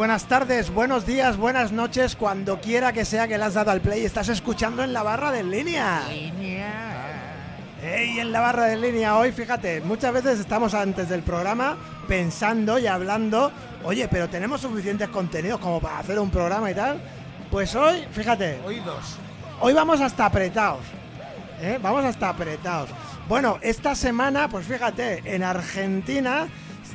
buenas tardes, buenos días, buenas noches, cuando quiera que sea que le has dado al play. Estás escuchando en la barra de línea. Ey, en la barra de línea hoy, fíjate, muchas veces estamos antes del programa pensando y hablando, oye, pero tenemos suficientes contenidos como para hacer un programa y tal. Pues hoy, fíjate, Hoy dos. Hoy vamos hasta apretados. ¿eh? Vamos hasta apretados. Bueno, esta semana, pues fíjate, en Argentina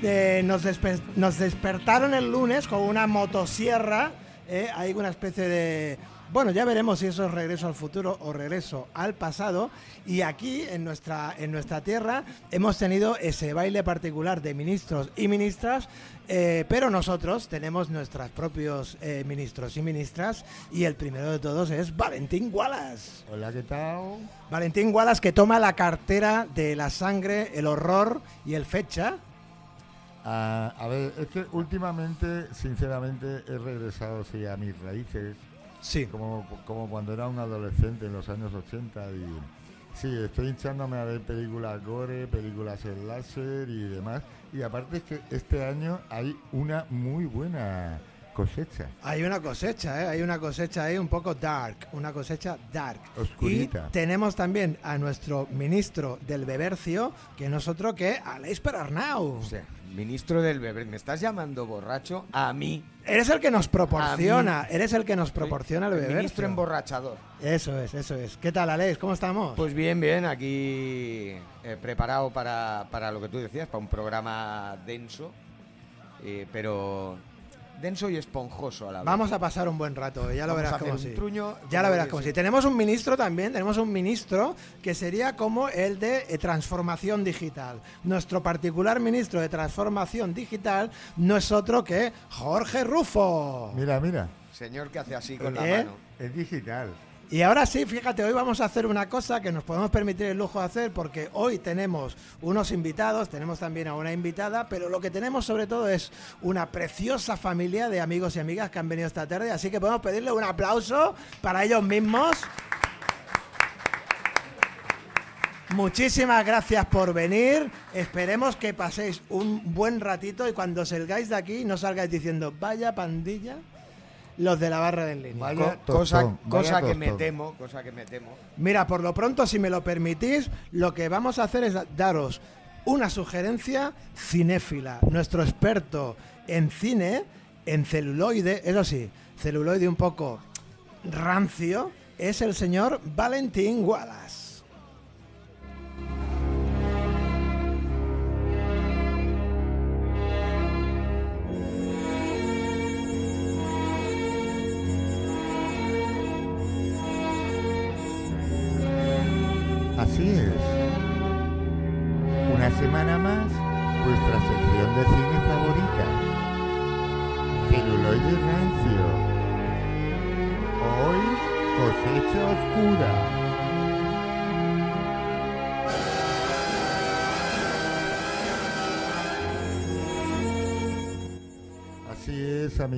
eh, nos, despe- nos despertaron el lunes con una motosierra. ¿eh? Hay una especie de... Bueno, ya veremos si eso es regreso al futuro o regreso al pasado. Y aquí, en nuestra, en nuestra tierra, hemos tenido ese baile particular de ministros y ministras, eh, pero nosotros tenemos nuestros propios eh, ministros y ministras. Y el primero de todos es Valentín Wallace. Hola, ¿qué tal? Valentín Wallace que toma la cartera de la sangre, el horror y el fecha. Ah, a ver, es que últimamente, sinceramente, he regresado sí, a mis raíces, Sí. como, como cuando era un adolescente en los años 80 y sí, estoy hinchándome a ver películas gore, películas en láser y demás. Y aparte es que este año hay una muy buena cosecha. Hay una cosecha, ¿eh? hay una cosecha ahí un poco dark, una cosecha dark. Oscurita. Y tenemos también a nuestro ministro del Bebercio, que nosotros que Aleix Perarnau. Sea, ministro del bebé, ¿me estás llamando borracho? A mí. Eres el que nos proporciona, eres el que nos proporciona el Bebercio. Ministro emborrachador. Eso es, eso es. ¿Qué tal, Aleix? ¿Cómo estamos? Pues bien, bien, aquí eh, preparado para, para lo que tú decías, para un programa denso, eh, pero denso y esponjoso a la vez. Vamos a pasar un buen rato, ya lo Vamos verás como truño, Ya lo verás como sí. sí. Tenemos un ministro también, tenemos un ministro que sería como el de eh, transformación digital. Nuestro particular ministro de transformación digital no es otro que Jorge Rufo. Mira, mira, Señor que hace así con la ¿Eh? mano. es digital. Y ahora sí, fíjate, hoy vamos a hacer una cosa que nos podemos permitir el lujo de hacer porque hoy tenemos unos invitados, tenemos también a una invitada, pero lo que tenemos sobre todo es una preciosa familia de amigos y amigas que han venido esta tarde, así que podemos pedirle un aplauso para ellos mismos. Muchísimas gracias por venir. Esperemos que paséis un buen ratito y cuando salgáis de aquí no salgáis diciendo vaya pandilla los de la barra de en línea. Vaya Co- cosa tostón, cosa vaya que me temo, cosa que me temo. Mira, por lo pronto, si me lo permitís, lo que vamos a hacer es daros una sugerencia cinéfila. Nuestro experto en cine, en celuloide, eso sí, celuloide un poco rancio, es el señor Valentín Wallace.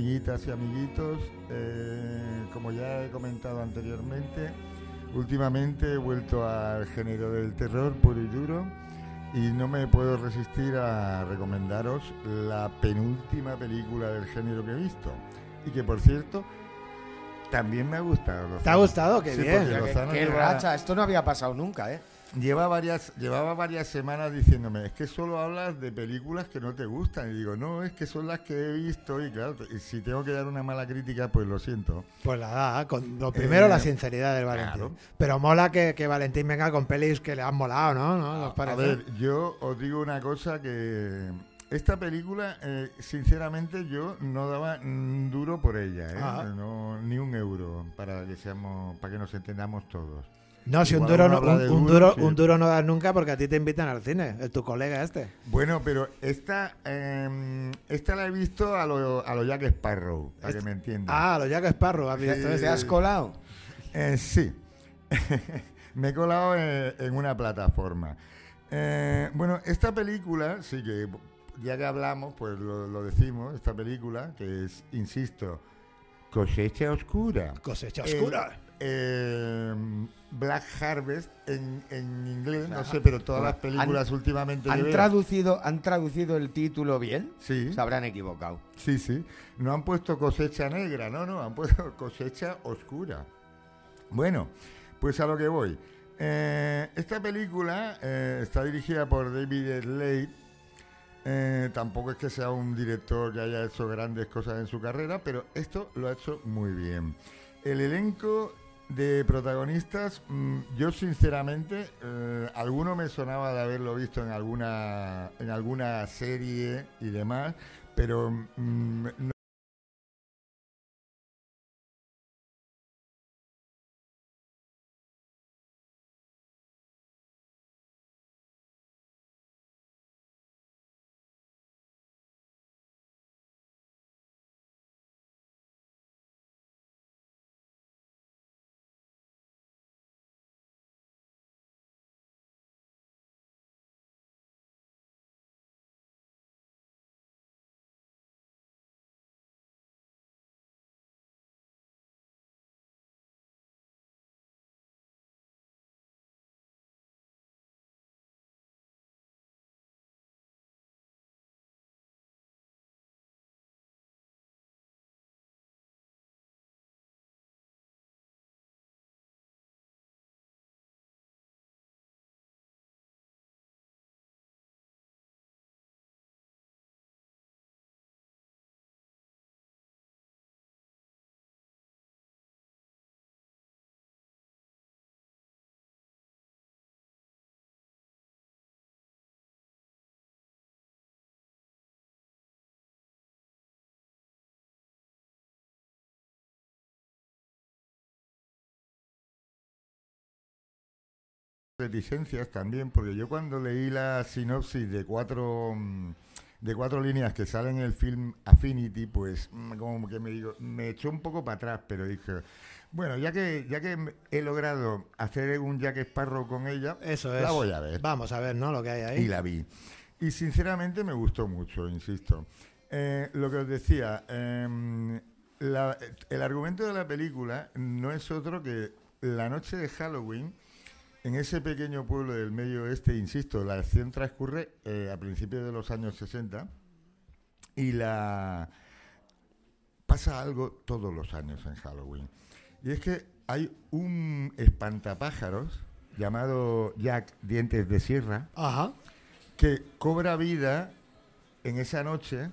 Amiguitas y amiguitos. eh, como ya he comentado anteriormente, últimamente he vuelto al género del terror puro y duro y no me puedo resistir a recomendaros la penúltima película del género que he visto. Y que, por cierto, también me ha gustado. ¿Te ha gustado? Qué Sí, bien. Qué, Lozano qué racha, esto no había pasado nunca, ¿eh? Lleva varias, llevaba varias semanas diciéndome, es que solo hablas de películas que no te gustan. Y digo, no, es que son las que he visto. Y claro, si tengo que dar una mala crítica, pues lo siento. Pues la da, con lo primero Eh, la sinceridad del Valentín. claro. Pero mola que, que Valentín venga con pelis que le han molado, ¿no? ¿No? ¿Os A ver, yo os digo una cosa que esta película, eh, sinceramente, yo no daba mm, duro por ella, ¿eh? Ah. No, ni un euro para que seamos, para que nos entendamos todos. No, si un duro, no, un, duro, duro, sí. un duro no das nunca porque a ti te invitan al cine, eh, tu colega este. Bueno, pero esta, eh, esta la he visto a lo, a lo Jack Sparrow, para que me entiendan. Ah, los Jack Sparrow, Sí, este? ¿Te has colado? Eh, sí. Me he colado eh, en una plataforma. Eh, bueno, esta película, sí que ya que hablamos, pues lo, lo decimos, esta película, que es, insisto, Cosecha Oscura. Cosecha oscura. eh, Black Harvest en, en inglés, no sé, pero todas las películas últimamente. ¿Han traducido, ¿Han traducido el título bien? Sí. Se habrán equivocado. Sí, sí. No han puesto cosecha negra, no, no, han puesto cosecha oscura. Bueno, pues a lo que voy. Eh, esta película eh, está dirigida por David Slade. Eh, tampoco es que sea un director que haya hecho grandes cosas en su carrera, pero esto lo ha hecho muy bien. El elenco de protagonistas, mm, yo sinceramente, eh, alguno me sonaba de haberlo visto en alguna, en alguna serie y demás, pero mm, no- reticencias también, porque yo cuando leí la sinopsis de cuatro mm, de cuatro líneas que salen en el film Affinity, pues mm, como que me digo, me echó un poco para atrás, pero dije, bueno, ya que ya que he logrado hacer un Jack Sparrow con ella, Eso es. la voy a ver. Vamos a ver, ¿no? Lo que hay ahí. Y la vi. Y sinceramente me gustó mucho, insisto. Eh, lo que os decía, em, la- el argumento de la película no es otro que la noche de Halloween, en ese pequeño pueblo del medio oeste, insisto, la acción transcurre eh, a principios de los años 60 y la pasa algo todos los años en Halloween. Y es que hay un espantapájaros llamado Jack Dientes de Sierra Ajá. que cobra vida en esa noche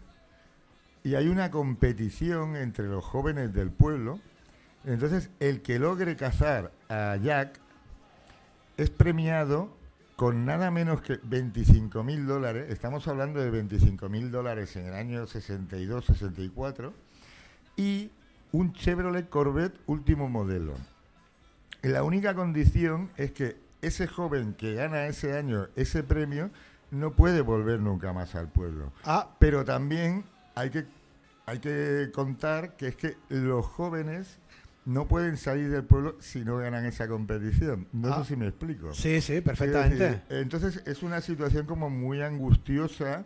y hay una competición entre los jóvenes del pueblo. Entonces, el que logre cazar a Jack es premiado con nada menos que 25 mil dólares. Estamos hablando de 25 mil dólares en el año 62-64 y un Chevrolet Corvette último modelo. La única condición es que ese joven que gana ese año ese premio no puede volver nunca más al pueblo. Ah, Pero también hay que, hay que contar que es que los jóvenes no pueden salir del pueblo si no ganan esa competición. No Ah. sé si me explico. sí, sí, perfectamente. decir, entonces es una situación como muy angustiosa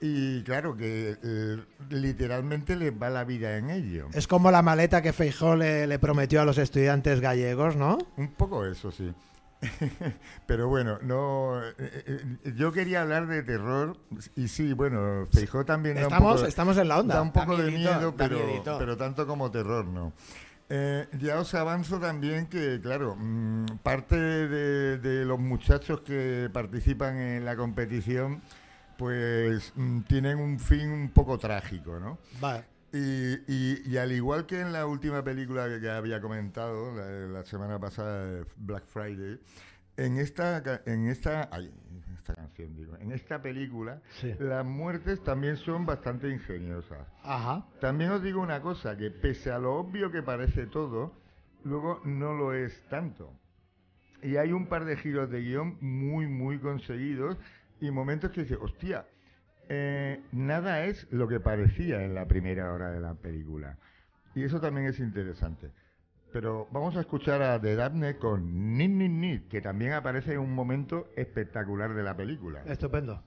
y claro que eh, literalmente les va la vida en ello. Es como la maleta que Feijó le, le prometió a los estudiantes gallegos, ¿no? Un poco eso, sí. Pero bueno, no. eh, eh, yo quería hablar de terror y sí, bueno, Feijó también da un Estamos, poco, estamos en la onda. da un poco Da de miedo, pero, pero tanto como terror, no. Eh, ya os avanzo también que, claro, mm, parte de, de los muchachos que participan en la competición, pues mm, tienen un fin un poco trágico, ¿no? Vale. Y, y- y al igual que en la última película que, que había comentado la, la semana pasada, Black Friday, en esta, en esta, ay, esta canción digo, en esta película, Sí. las muertes también son bastante ingeniosas. Ajá. También os digo una cosa, que pese a lo obvio que parece todo, luego no lo es tanto. Y hay un par de giros de guion muy, muy conseguidos y momentos que dices, hostia, eh, nada es lo que parecía en la primera hora de la película. Y eso también es interesante. Pero vamos a escuchar a The Daphne con Nit Nit Nit, que también aparece en un momento espectacular de la película. Estupendo.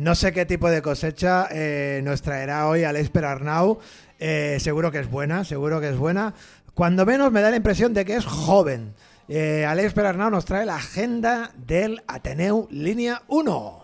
No sé qué tipo de cosecha eh, nos traerá hoy Alex Perarnau. Eh, seguro que es buena, seguro que es buena. Cuando menos me da la impresión de que es joven. Eh, Alex Perarnau nos trae la agenda del Ateneu Línea 1.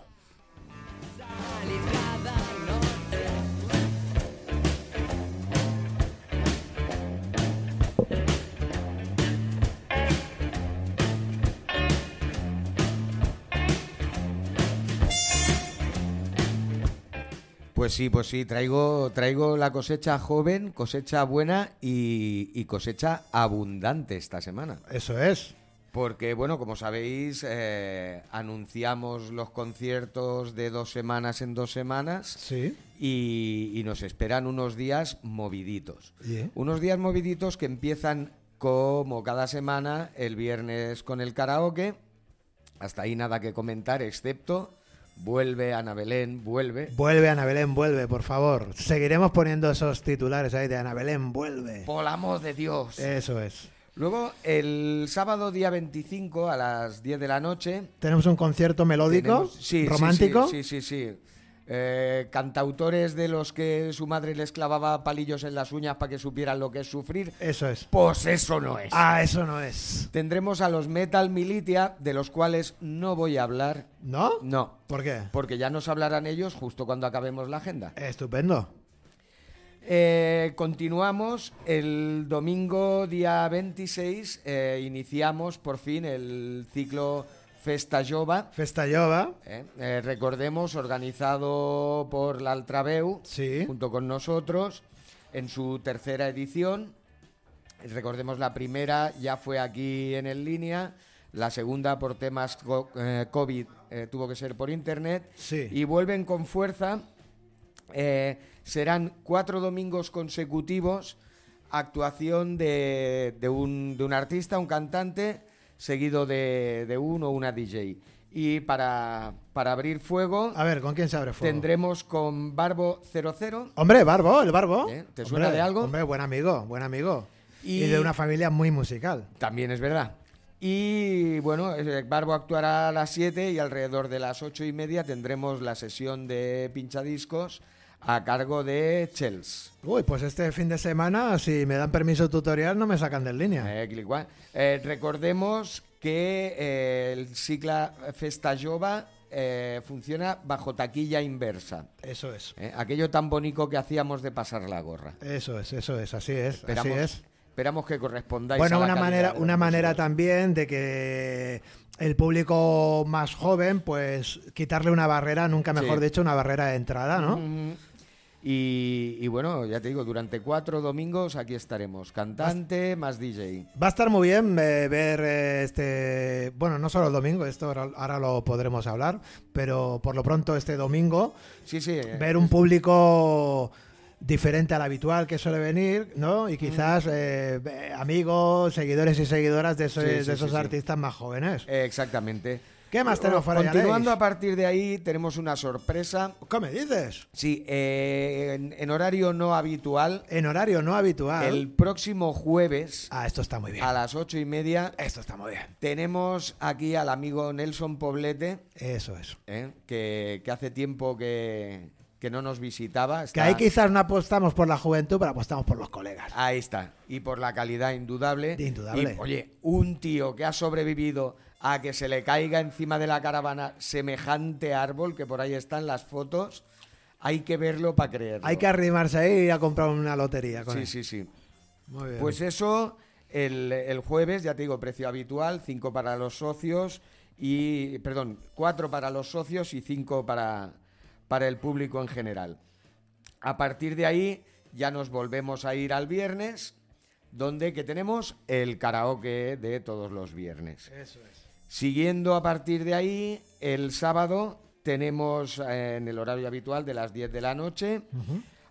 Pues sí, pues sí, traigo, traigo la cosecha joven, cosecha buena y, y cosecha abundante esta semana. Eso es. Porque, bueno, como sabéis, eh, anunciamos los conciertos de dos semanas en dos semanas Sí. y, y nos esperan unos días moviditos. Yeah. Unos días moviditos que empiezan como cada semana, el viernes con el karaoke. Hasta ahí nada que comentar, excepto vuelve Ana Belén, vuelve. Vuelve Ana Belén, vuelve, por favor. Seguiremos poniendo esos titulares ahí de Ana Belén, vuelve. Por amor de Dios. Eso es. Luego, el sábado día 25 a las 10 de la noche, Tenemos un concierto melódico, Tenemos- sí, sí, romántico. Sí, sí, sí. sí. Eh, cantautores de los que su madre les clavaba palillos en las uñas para que supieran lo que es sufrir. Eso es. Pues eso no es. Ah, eso no es. Tendremos a los Metal Militia, de los cuales no voy a hablar. ¿No? No, ¿Por qué? porque ya nos hablarán ellos justo cuando acabemos la agenda. Estupendo. Eh, continuamos el domingo día 26, eh, iniciamos por fin el ciclo Festa Jova. Festa Jova. Eh, eh, recordemos, organizado por la Altraveu, Sí. junto con nosotros, en su tercera edición. Recordemos, la primera ya fue aquí en el línea, la segunda por temas eh, COVID eh, tuvo que ser por internet, Sí. y vuelven con fuerza. Eh, serán cuatro domingos consecutivos, actuación de, de un, de un artista, un cantante, seguido de, de uno o una DJ. Y para, para abrir fuego, A ver, ¿con quién se abre fuego? tendremos con Barbo 00. Hombre, Barbo, el Barbo. ¿Eh? ¿Te suena Hombre, de algo? Hombre, buen amigo, buen amigo. Y... Y- de una familia muy musical. También es verdad. Y bueno, eh, Barbo actuará a las 7 y alrededor de las ocho y media tendremos la sesión de pinchadiscos a cargo de Chels. Uy, pues este fin de semana, si me dan permiso tutorial, no me sacan de línea. Eh. Eh, recordemos que eh, el Cicla Festa Jova eh, funciona bajo taquilla inversa. Eso es. eh, aquello tan bonito que hacíamos de pasar la gorra. Eso es, eso es, así es, Esperamos, así es. esperamos que correspondáis Bueno, a la una manera, una manera también de que el público más joven, pues quitarle una barrera, nunca mejor Sí. dicho, una barrera de entrada, ¿no? Y, y bueno, ya te digo, durante cuatro domingos aquí estaremos. Cantante más DJ. Va a estar muy bien eh, ver eh, este, bueno, no solo el domingo, esto ahora, ahora lo podremos hablar, pero por lo pronto este domingo, Sí, sí. eh, ver un público diferente al habitual que suele venir, ¿no? Y quizás eh, eh, amigos, seguidores y seguidoras de esos, Sí, sí, de sí, esos sí. artistas más jóvenes. exactamente. ¿Qué más tenemos por ahí, Continuando a partir de ahí, tenemos una sorpresa. ¿Qué me dices? Sí, eh, en, en horario no habitual, En horario no habitual. el próximo jueves Ah, esto está muy bien. a las ocho y media Esto está muy bien. tenemos aquí al amigo Nelson Poblete, Eso es. eh, que, que hace tiempo que, que no nos visitaba. Que ahí quizás no apostamos por la juventud, pero apostamos por los colegas. Ahí está. Y por la calidad indudable. Indudable. Y, oye, un tío que ha sobrevivido a que se le caiga encima de la caravana semejante árbol, que por ahí están las fotos, hay que verlo para creerlo. Hay que arrimarse ahí y ir a comprar una lotería con Sí, él. sí, sí. Muy bien. Pues eso, el, el jueves, ya te digo, precio habitual, 5 para los socios y, perdón, 4 para los socios y 5 para, para el público en general. A partir de ahí ya nos volvemos a ir al viernes, donde que tenemos el karaoke de todos los viernes. Eso es. Siguiendo a partir de ahí, el sábado tenemos eh, en el horario habitual de las 10 de la noche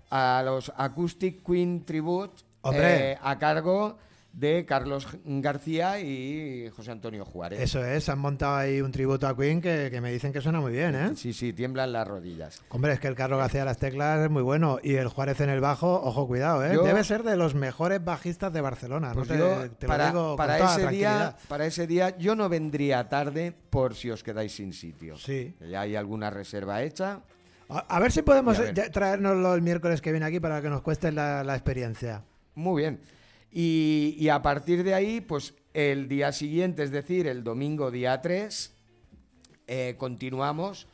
a los Acoustic Queen Tribute eh, a cargo de Carlos García y José Antonio Juárez. Eso es, han montado ahí un tributo a Queen que, que me dicen que suena muy bien, ¿eh? Sí, sí, tiemblan las rodillas. Hombre, es que el Carlos García de las teclas es muy bueno y el Juárez en el bajo, ojo, cuidado, ¿eh? Yo- Debe ser de los mejores bajistas de Barcelona, Pues no te, yo, te lo para, digo con para toda ese día, para ese día yo no vendría tarde por si os quedáis sin sitio. Sí. Ya hay alguna reserva hecha. A, a ver si podemos traernoslo el miércoles que viene aquí para que nos cueste la, la experiencia. Muy bien. Y, y a partir de ahí, pues el día siguiente, es decir, el domingo día 3, eh, continuamos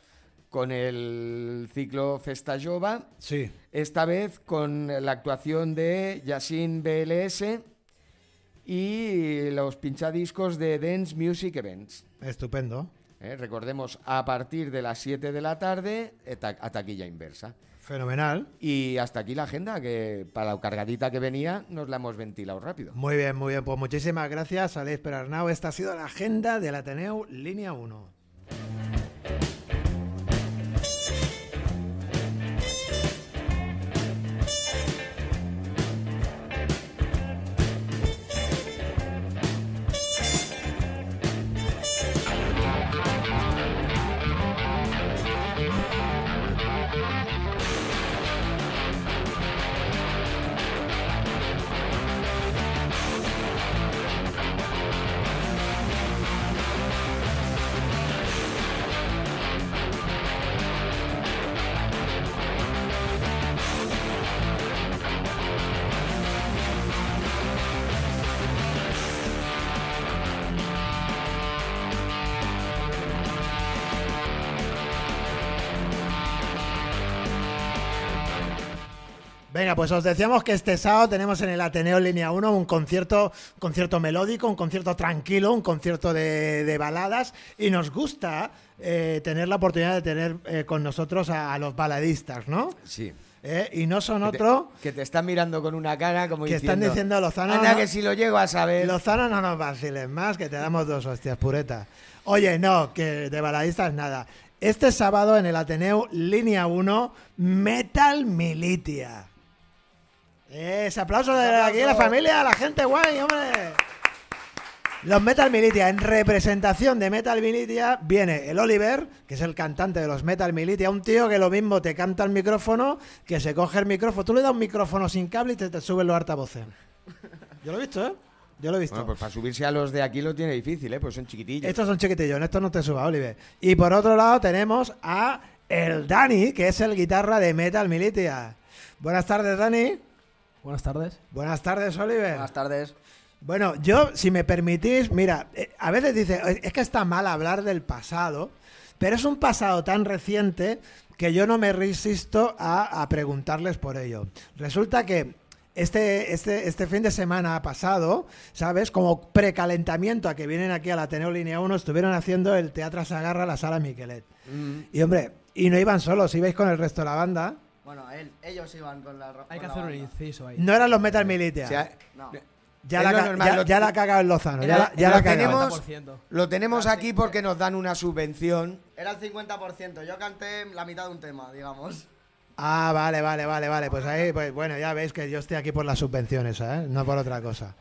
con el ciclo Festa Jova, Sí. esta vez con la actuación de Yasin BLS y los pinchadiscos de Dance Music Events. Estupendo. Eh, recordemos, a partir de las 7 de la tarde, eh, a taquilla inversa. Fenomenal. Y hasta aquí la agenda, que para la cargadita que venía nos la hemos ventilado rápido. Muy bien, muy bien. Pues muchísimas gracias, Alex Perarnau. Esta ha sido la agenda del Ateneo Línea 1. Venga, pues os decíamos que este sábado tenemos en el Ateneo Línea 1 un concierto, un concierto melódico, un concierto tranquilo, un concierto de, de baladas y nos gusta eh, tener la oportunidad de tener eh, con nosotros a, a los baladistas, ¿no? Sí. Eh, y no son Que te- otro Que te están mirando con una cara como que diciendo... están diciendo Lozano. Anda, no- que si lo llego a saber... Lozano no nos vaciles más, que te damos dos hostias, pureta. Oye, no, que de baladistas nada. Este sábado en el Ateneo Línea 1, Metal Militia. Ese aplauso de aquí la familia, la gente guay, hombre. Los Metal Militia, en representación de Metal Militia, viene el Oliver, que es el cantante de los Metal Militia, un tío que lo mismo te canta al micrófono, que se coge el micrófono. Tú le das un micrófono sin cable y te, te suben los altavoces. Yo lo he visto, ¿eh? Yo lo he visto. Bueno, pues para subirse a los de aquí lo tiene difícil, ¿eh? Pues son chiquitillos. Estos son chiquitillos, en estos no te suba, Oliver. Y por otro lado tenemos a el Dani, que es el guitarra de Metal Militia. Buenas tardes, Dani. Buenas tardes. Buenas tardes, Oliver. Buenas tardes. Bueno, yo, si me permitís, mira, eh, a veces dice, "Eh, es que está mal hablar del pasado, pero es un pasado tan reciente que yo no me resisto a, a preguntarles por ello. Resulta que este, este, este fin de semana pasado, ¿sabes? Como precalentamiento a que vienen aquí al Ateneo Línea 1, estuvieron haciendo el Teatro Sagarra, la Sala Miquelet. Mm. Y hombre, y no iban solos, ibais con el resto de la banda. Bueno, él, ellos iban con la Hay que hacer un inciso ahí. No eran los Metal Militia. O sea, No. ya, la, lo ca- normal, ya- lo- ya la ha cagado el Lozano. Ya, Era- la- ya lo la tenemos- 90%. Lo tenemos aquí porque nos dan una subvención. Era el 50%. Yo canté la mitad de un tema, digamos. Ah, vale, vale, vale, vale. Pues ahí, pues bueno, ya veis que yo estoy aquí por las subvenciones, ¿eh? No por otra cosa.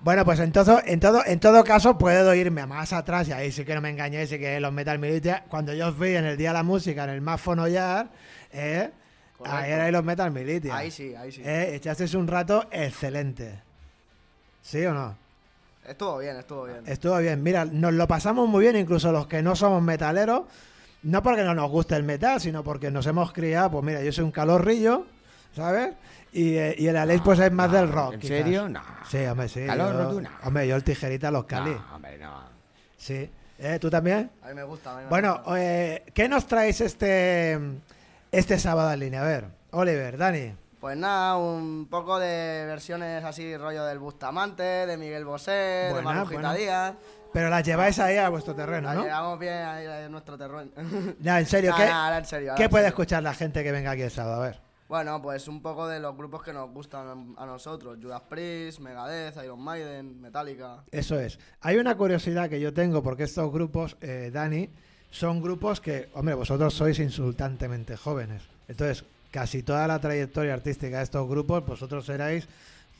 Bueno, pues en todo, en todo, en todo caso puedo irme más atrás y ahí sí que no me engañéis y que los Metal Militia, cuando yo os vi en el Día de la Música, en el Más Fonollar, ¿eh? Correcto. Ahí erais los Metal Militia. Ahí sí, ahí sí. ¿Eh? Echasteis un rato excelente. ¿Sí o no? Estuvo bien, estuvo bien. Estuvo bien. Mira, nos lo pasamos muy bien, incluso los que no somos metaleros. No porque no nos guste el metal, sino porque nos hemos criado. Pues mira, yo soy un calorrillo, ¿sabes? Y, eh, y el Alex, pues es más del rock. ¿En quizás. serio? No. Sí, hombre, sí. Calorro, yo- tú no. Hombre, yo el tijerita los cali. No, hombre, no. Sí. ¿Eh? ¿Tú también? A mí me gusta. A mí me Bueno, gusta. eh, ¿qué nos traéis este, este sábado en línea? A ver, Oliver, Dani. Pues nada, un poco de versiones así, rollo del Bustamante, de Miguel Bosé, de Buena, Marujita buena. Díaz. Pero las lleváis ahí a vuestro terreno, ¿no? llevamos bien ahí en nuestro terreno. En serio, Nah, ¿qué, nah, en serio, ¿qué en puede serio. escuchar la gente que venga aquí el sábado? A ver. Bueno, pues un poco de los grupos que nos gustan a nosotros. Judas Priest, Megadeth, Iron Maiden, Metallica. Eso es. Hay una curiosidad que yo tengo, porque estos grupos, eh, Dani, son grupos que, hombre, vosotros sois insultantemente jóvenes. Entonces, casi toda la trayectoria artística de estos grupos, vosotros erais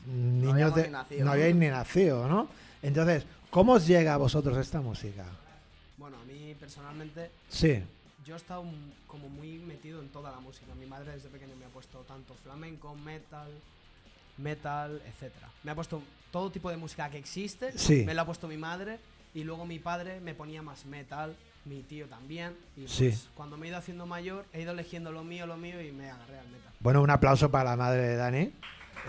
niños habíamos de... ni nacido. No habíais ni nacido, ¿no? Entonces, ¿cómo os llega a vosotros esta música? Bueno, a mí personalmente, Sí, yo he estado como muy metido en toda la música. Mi madre desde pequeño me ha puesto tanto flamenco, metal, metal, etcétera. Me ha puesto todo tipo de música que existe, Sí. me lo ha puesto mi madre y luego mi padre me ponía más metal, mi tío también y pues, Sí. cuando me he ido haciendo mayor he ido eligiendo lo mío, lo mío y me agarré al metal. Bueno, un aplauso para la madre de Dani,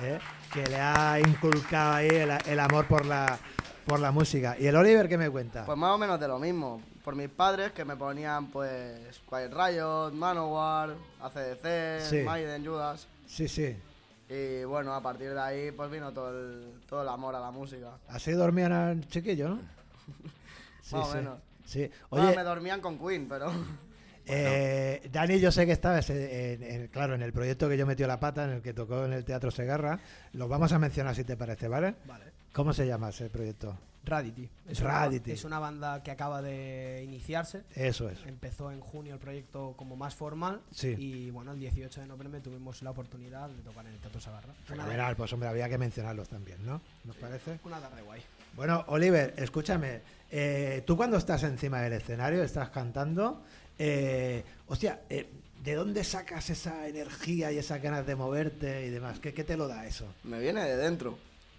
¿eh? que le ha inculcado ahí el, el amor por la, por la música. ¿Y el Oliver qué me cuenta? Pues más o menos de lo mismo. Por mis padres que me ponían pues Quiet Riot, Manowar, ACDC, Sí. Maiden, Judas. Sí, sí. Y bueno, a partir de ahí pues vino todo el, todo el amor a la música. Así dormían al chiquillo, ¿no? Sí, Más o sí. menos. Sí. Bueno, Oye, me dormían con Queen, pero... eh, Dani, yo sé que estabas, en, en- claro, en el proyecto que yo metió la pata, en el que tocó en el Teatro Segarra. Lo vamos a mencionar si te parece, ¿vale? Vale. ¿Cómo se llama ese proyecto? Radity. Es Radity. Una, es una banda que acaba de iniciarse. Eso es. Empezó en junio el proyecto como más formal Sí. y bueno, el 18 de noviembre tuvimos la oportunidad de tocar en el Teatro Sagarra. Fenomenal, pues hombre, había que mencionarlos también, ¿no? ¿Nos parece? una tarde guay. Bueno, Oliver, escúchame. eh, tú cuando estás encima del escenario, estás cantando, eh, hostia, eh, ¿de dónde sacas esa energía y esas ganas de moverte y demás? ¿Qué, qué te lo da eso? Me viene de dentro,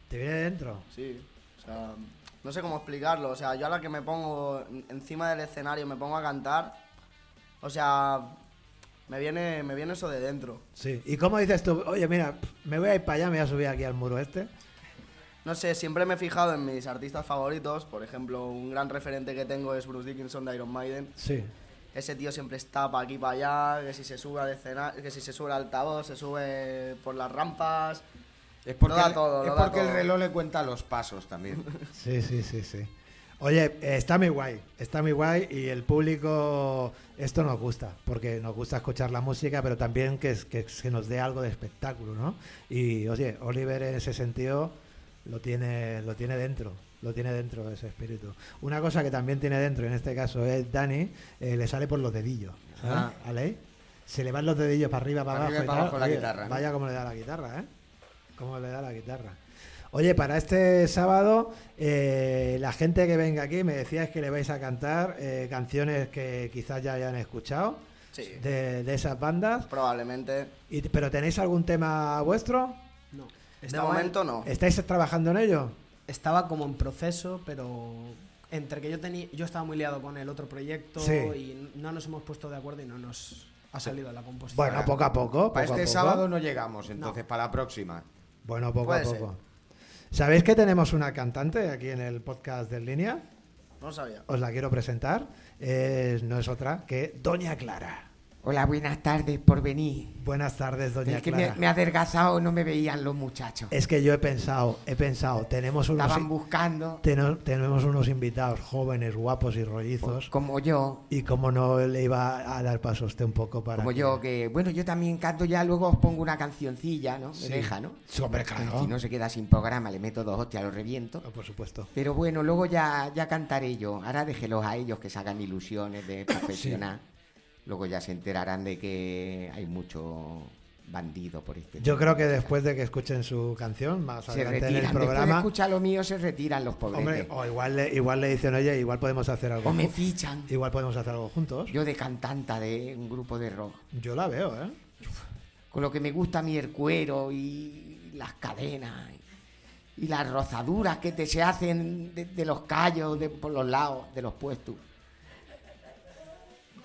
¿Te viene de dentro? sí. O sea, no sé cómo explicarlo. O sea, yo a la que me pongo en- encima del escenario, me pongo a cantar, o sea, me viene, me viene eso de dentro. Sí. ¿Y cómo dices tú? Oye, mira, me voy a ir para allá, me voy a subir aquí al muro este. No sé, siempre me he fijado en mis artistas favoritos. Por ejemplo, un gran referente que tengo es Bruce Dickinson de Iron Maiden. Sí. Ese tío siempre está para aquí para allá, que si se sube al escenario, que si se sube al altavoz, se sube por las rampas. Es porque, Lo da todo, es lo da porque el reloj le cuenta los pasos también. Sí, sí, sí, sí. Oye, está muy guay, está muy guay y el público esto nos gusta, porque nos gusta escuchar la música, pero también que, que se nos dé algo de espectáculo, ¿no? Y oye, Oliver en ese sentido lo tiene, lo tiene dentro, lo tiene dentro ese espíritu. Una cosa que también tiene dentro, en este caso es Dani, eh, le sale por los dedillos, ¿sabes? Ah. ¿Vale? Se le van los dedillos para arriba, para, Para arriba y abajo. para tal. abajo la Oye, guitarra, ¿no? Vaya como le da la guitarra, ¿eh? Cómo le da la guitarra. Oye, para este sábado, eh, la gente que venga aquí me decías que le vais a cantar eh, canciones que quizás ya hayan escuchado Sí. de, de esas bandas. Probablemente. Y, ¿Pero tenéis algún tema vuestro? De momento no. ¿Estáis trabajando en ello? estaba como en proceso, pero entre que yo tenía, yo estaba muy liado con el otro proyecto Sí. y no nos hemos puesto de acuerdo y no nos ha salido la composición. Bueno, poco a poco. Para poco este poco. sábado no llegamos, entonces para la próxima. Bueno, poco Puede a ser. poco. ¿Sabéis que tenemos una cantante aquí en el podcast de línea? No lo sabía. Os la quiero presentar. Es- no es otra que Doña Clara. Hola, buenas tardes por venir. Buenas tardes, Doña Es que Clara. me, me ha adelgazado, no me veían los muchachos. Es que yo he pensado, he pensado, tenemos unos, Estaban buscando, tenemos unos invitados jóvenes, guapos y rollizos. como yo, Y como no le iba a dar paso a usted un poco para. como que- yo, que bueno, yo también canto ya, luego os pongo una cancioncilla, ¿no? Me Sí. deja, ¿no? Sí, hombre, claro. Si no se queda sin programa, le meto dos hostias, lo reviento. Oh, por supuesto. Pero bueno, luego ya, ya cantaré yo. Ahora déjelos a ellos que se hagan ilusiones de profesional. Luego ya se enterarán de que hay mucho bandido por este Yo creo que después de que escuchen su canción, más se adelante en el Después de programa. escuchar lo mío, se retiran los pobres. Hombre, o igual le, igual le dicen, oye, igual podemos hacer algo. o me fichan. Igual podemos hacer algo juntos. Yo de cantanta de un grupo de rock. Yo la veo, ¿eh? Con lo que me gusta a mí el cuero y las cadenas y las rozaduras que te se hacen de, de los callos de, por los lados de los puestos.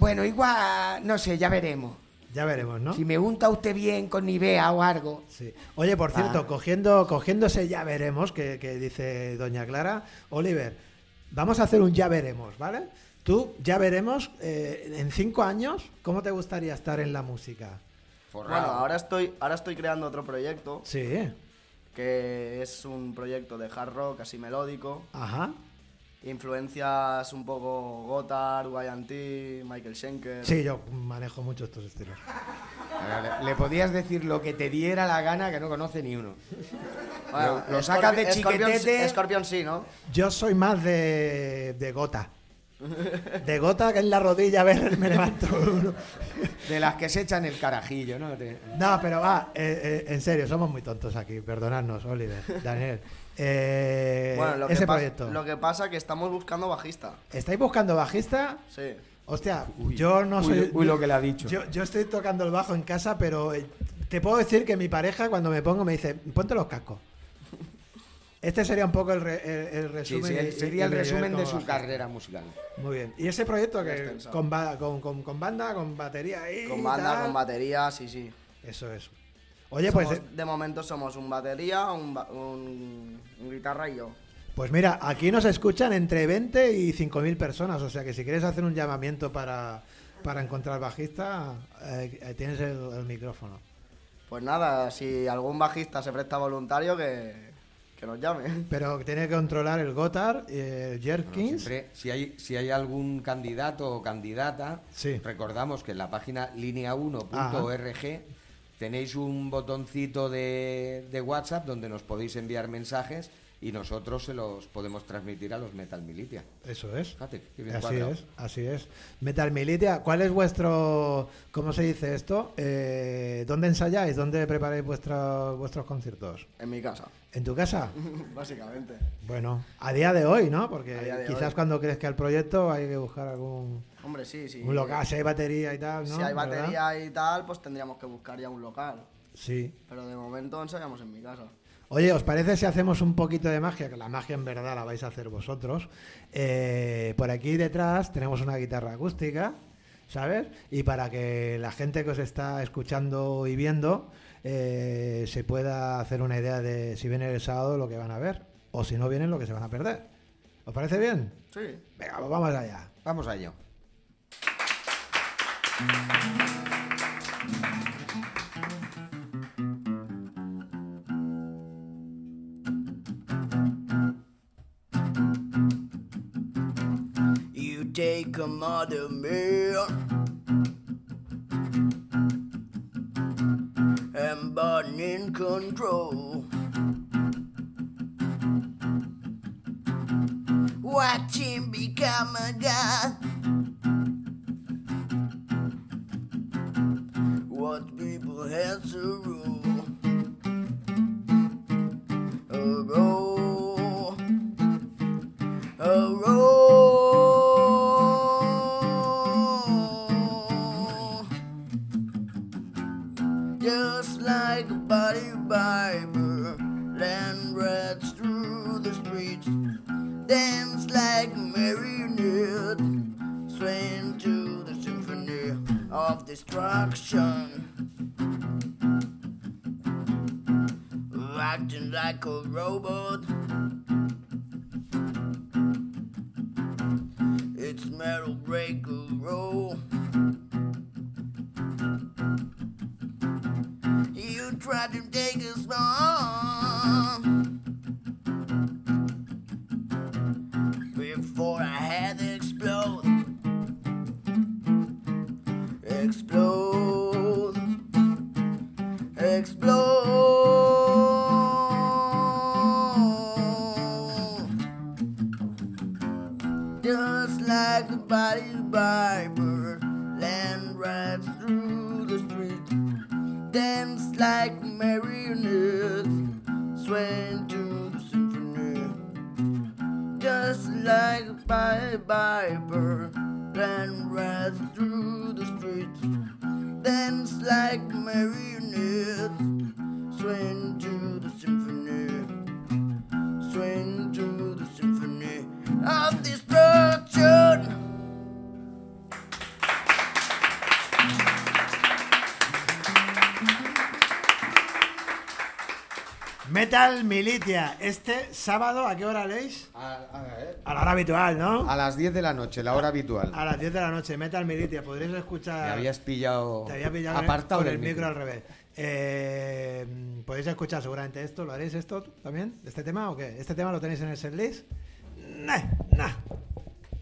Bueno, igual, no sé, ya veremos. Ya veremos, ¿no? Si me unta usted bien con Nivea o algo. Sí. Oye, por cierto, Ah. cogiendo, cogiéndose ya veremos, que, que dice doña Clara, Oliver, vamos a hacer un ya veremos, ¿vale? Tú, ya veremos, eh, en cinco años, ¿cómo te gustaría estar en la música? Bueno, ahora estoy, ahora estoy creando otro proyecto, Sí, que es un proyecto de hard rock así melódico. ajá. Influencias un poco Gotthard, Y&T, Michael Schenker. Sí, yo manejo mucho estos estilos. Le, le podías decir lo que te diera la gana que no conoce ni uno. Bueno, Lo- lo sacas de Scorpion- chiquetete. Scorpion sí, ¿no? Yo soy más de, de gota. De gota que en la rodilla, a ver, me levanto uno. De las que se echan el carajillo, ¿no? No, pero va, eh, eh, en serio, somos muy tontos aquí. Perdonadnos, Oliver, Daniel. Eh, Bueno, lo que, ese pas- proyecto. lo que pasa es que estamos buscando bajista. ¿Estáis buscando bajista? Sí. Hostia, Uy, yo no soy. uy, lo que le ha dicho. Yo, yo estoy tocando el bajo en casa, pero eh, te puedo decir que mi pareja, cuando me pongo, me dice: ponte los cascos. Este sería un poco el, re- el- el Sí, resumen. sí, y- el- y- sería y el resumen de su bajista. carrera musical. Muy bien. ¿Y ese proyecto que con, con, con- con banda, con batería ahí? Con banda, tal? con batería, sí, sí. Eso es. Oye, pues, Somos- de momento somos un batería, un, ba- un- un guitarra y yo. pues mira, aquí nos escuchan entre 20 y 5.000 personas. O sea que si quieres hacer un llamamiento para, para encontrar bajista, eh, eh, tienes el, el micrófono. Pues nada, si algún bajista se presta voluntario, que, que nos llame. Pero tiene que controlar el Gotthard, eh, el Bueno, Jerkins. siempre, si, hay, si hay algún candidato o candidata, Sí. recordamos que en la página linea1.org tenéis un botoncito de, de WhatsApp donde nos podéis enviar mensajes y nosotros se los podemos transmitir a los Metal Militia. Eso es. Fíjate, qué bien Así cuadrado. es, así es. Metal Militia, ¿cuál es vuestro, cómo se dice esto? Eh, ¿Dónde ensayáis? ¿Dónde preparáis vuestros vuestros conciertos? En mi casa, ¿En tu casa? básicamente. Bueno, a día de hoy, ¿no? Porque quizás hoy. cuando crezca el proyecto hay que buscar algún Hombre, sí, sí. un local, si hay batería y tal, ¿no? Si hay ¿Verdad? batería y tal, pues tendríamos que buscar ya un local. Sí. Pero de momento ensayamos en mi casa. Oye, ¿os parece si hacemos un poquito de magia? Que la magia en verdad la vais a hacer vosotros. Eh, por aquí detrás tenemos una guitarra acústica, ¿sabes? Y para que la gente que os está escuchando y viendo eh, se pueda hacer una idea de si viene el sábado lo que van a ver, o si no vienen lo que se van a perder. ¿Os parece bien? Sí. Venga, pues vamos allá. Vamos a ello. You take a mother meal and burn in control. Watch him become a god. Bible, land rides through the street, dance like marionettes, swaying to the symphony. Just like a body Bible, land rides through the street, dance like marionettes, swaying to the symphony swing to the symphony of destruction. Metal Militia, este sábado, ¿a qué hora leéis? A, a- A la hora habitual, ¿no? a las 10 de la noche, la hora habitual. A las 10 de la noche, Metal Militia, podréis Me escuchar... habías pillado, Te había pillado apartado con el micro, al revés. Eh, podéis escuchar seguramente esto, ¿lo haréis esto también? ¿Este tema o qué? ¿Este tema lo tenéis en el setlist? Nah, nah.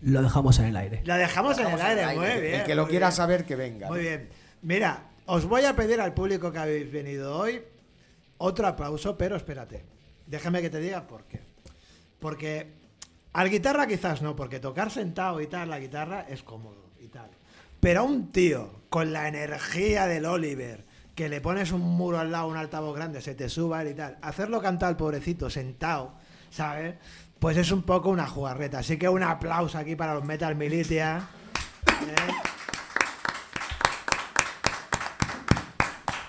Lo dejamos en el aire. Lo dejamos en el en aire, el muy bien. El que lo quiera bien. saber que venga. Muy bien. Mira, os voy a pedir al público que habéis venido hoy otro aplauso, pero espérate. Déjame que te diga por qué. Porque Al guitarra quizás no, porque tocar sentado y tal la guitarra es cómodo y tal. Pero a un tío con la energía del Oliver, que le pones un muro al lado, un altavoz grande, se te suba y tal, hacerlo cantar al pobrecito sentado, ¿sabes? Pues es un poco una jugarreta. Así que un aplauso aquí para los Metal Militia. ¿eh?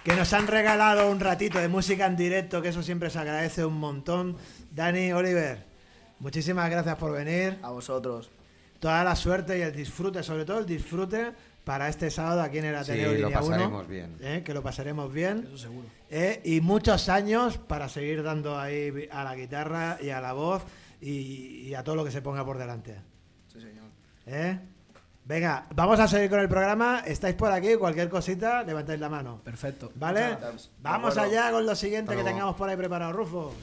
Que nos han regalado un ratito de música en directo, que eso siempre se agradece un montón. Dani, Oliver, muchísimas gracias por venir. A vosotros. Toda la suerte y el disfrute, sobre todo el disfrute para este sábado aquí en el Ateneo Sí, lo Línea 1, pasaremos bien. ¿eh? que lo pasaremos bien. Eso seguro. ¿eh? Y muchos años para seguir dando ahí a la guitarra y a la voz y, y a todo lo que se ponga por delante. Sí, señor. ¿eh? Venga, vamos a seguir con el programa. Estáis por aquí, cualquier cosita, levantáis la mano. Perfecto. ¿Vale? Vamos allá con lo siguiente que tengamos por ahí preparado, Rufo.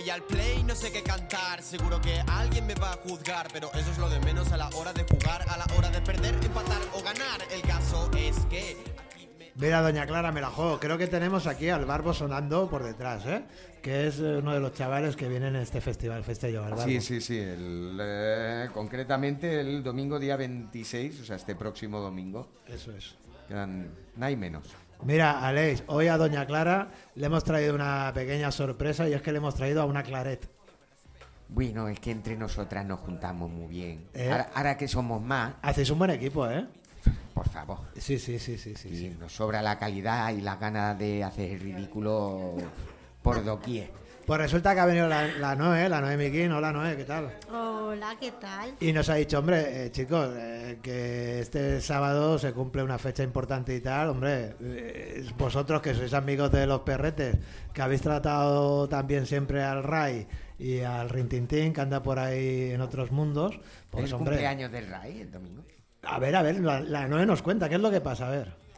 Doy al play, no sé qué cantar. Seguro que alguien me va a juzgar, pero eso es lo de menos a la hora de jugar, a la hora de perder, empatar o ganar. El caso es que. aquí me- Mira, doña Clara, me la juego. Creo que tenemos aquí al Barbo sonando por detrás, ¿eh? Que es eh, uno de los chavales que vienen en este festival, Festejo, Barbo. Sí, sí, sí. el, eh, concretamente el domingo día 26, o sea, este próximo domingo. Eso es. Quedan menos. Mira, Alex, hoy a doña Clara le hemos traído una pequeña sorpresa y es que le hemos traído a una claret. Bueno, es que entre nosotras nos juntamos muy bien. ¿Eh? Ahora, ahora que somos más, Hacéis un buen equipo, ¿eh? por favor. Sí, sí, sí, sí, sí. Y sí. nos sobra la calidad y las ganas de hacer el ridículo por doquier. Pues resulta que ha venido la, la Noé, la Noé Miquín. Hola, Noé, ¿qué tal? Hola, ¿qué tal? Y nos ha dicho, hombre, eh, chicos, eh, que este sábado se cumple una fecha importante y tal, hombre, eh, vosotros que sois amigos de los perretes, que habéis tratado también siempre al Ray y al Rintintín, que anda por ahí en otros mundos, pues el hombre, cumpleaños del RAI el domingo. a ver, a ver, la, la Noé nos cuenta, ¿qué es lo que pasa? A ver.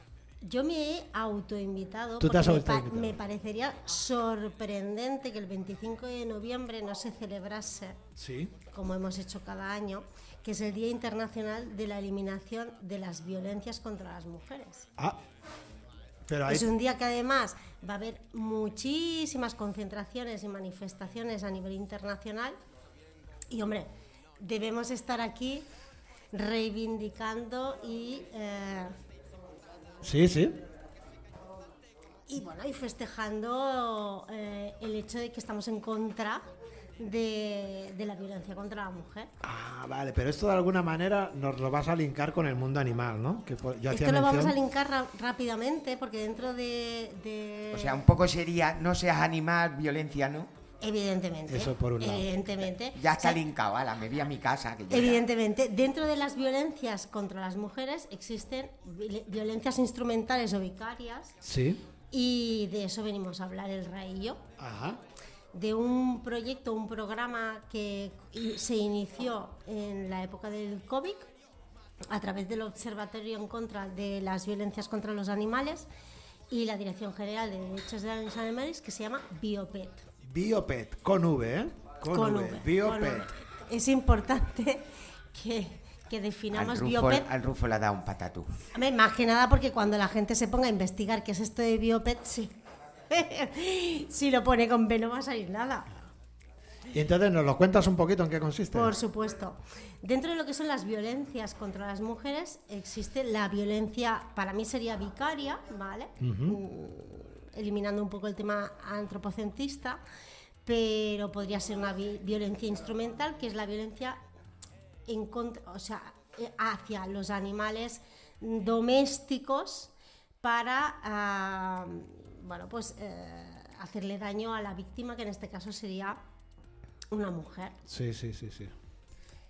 Yo me he autoinvitado Tú te has porque me, pa- autoinvitado. me parecería sorprendente que el 25 de noviembre no se celebrase, Sí. como hemos hecho cada año, que es el Día Internacional de la Eliminación de las Violencias contra las Mujeres. Ah, pero ahí... Es un día que además va a haber muchísimas concentraciones y manifestaciones a nivel internacional. Y hombre, debemos estar aquí reivindicando y, eh, Sí, sí. y bueno, y festejando eh, el hecho de que estamos en contra de, de la violencia contra la mujer. Ah, vale, pero esto de alguna manera nos lo vas a linkar con el mundo animal, ¿no? Que yo hacía Esto lo vamos a linkar rápidamente porque dentro de, de- O sea, un poco sería, no seas animal, violencia, ¿no? Evidentemente, Eso por un lado. evidentemente, Ya O está sea, linkado, me voy a mi casa. Que yo ya- Evidentemente, dentro de las violencias contra las mujeres existen vi- violencias instrumentales o vicarias Sí. y de eso venimos a hablar el Ray y yo, Ajá. de un proyecto, un programa que se inició en la época del COVID a través del Observatorio en contra de las violencias contra los animales y la Dirección General de Derechos de los Animales que se llama Biopet. Biopet, con V, ¿eh? Con, Con V. V, Biopet. con V. Es importante que, que Al definamos Rufo, Biopet al Rufo le ha dado un patatú. Más que nada porque cuando la gente se ponga a investigar qué es esto de Biopet, sí. si lo pone con B no va a salir nada. Y entonces nos lo cuentas un poquito en qué consiste. Por supuesto. Dentro de lo que son las violencias contra las mujeres, existe la violencia, para mí sería vicaria, ¿vale? Mm, Eliminando un poco el tema antropocentrista, pero podría ser una vi- violencia instrumental, que es la violencia en contra, o sea, eh, hacia los animales domésticos para ah, bueno, pues, eh, hacerle daño a la víctima, que en este caso sería una mujer. Sí, sí, sí, sí.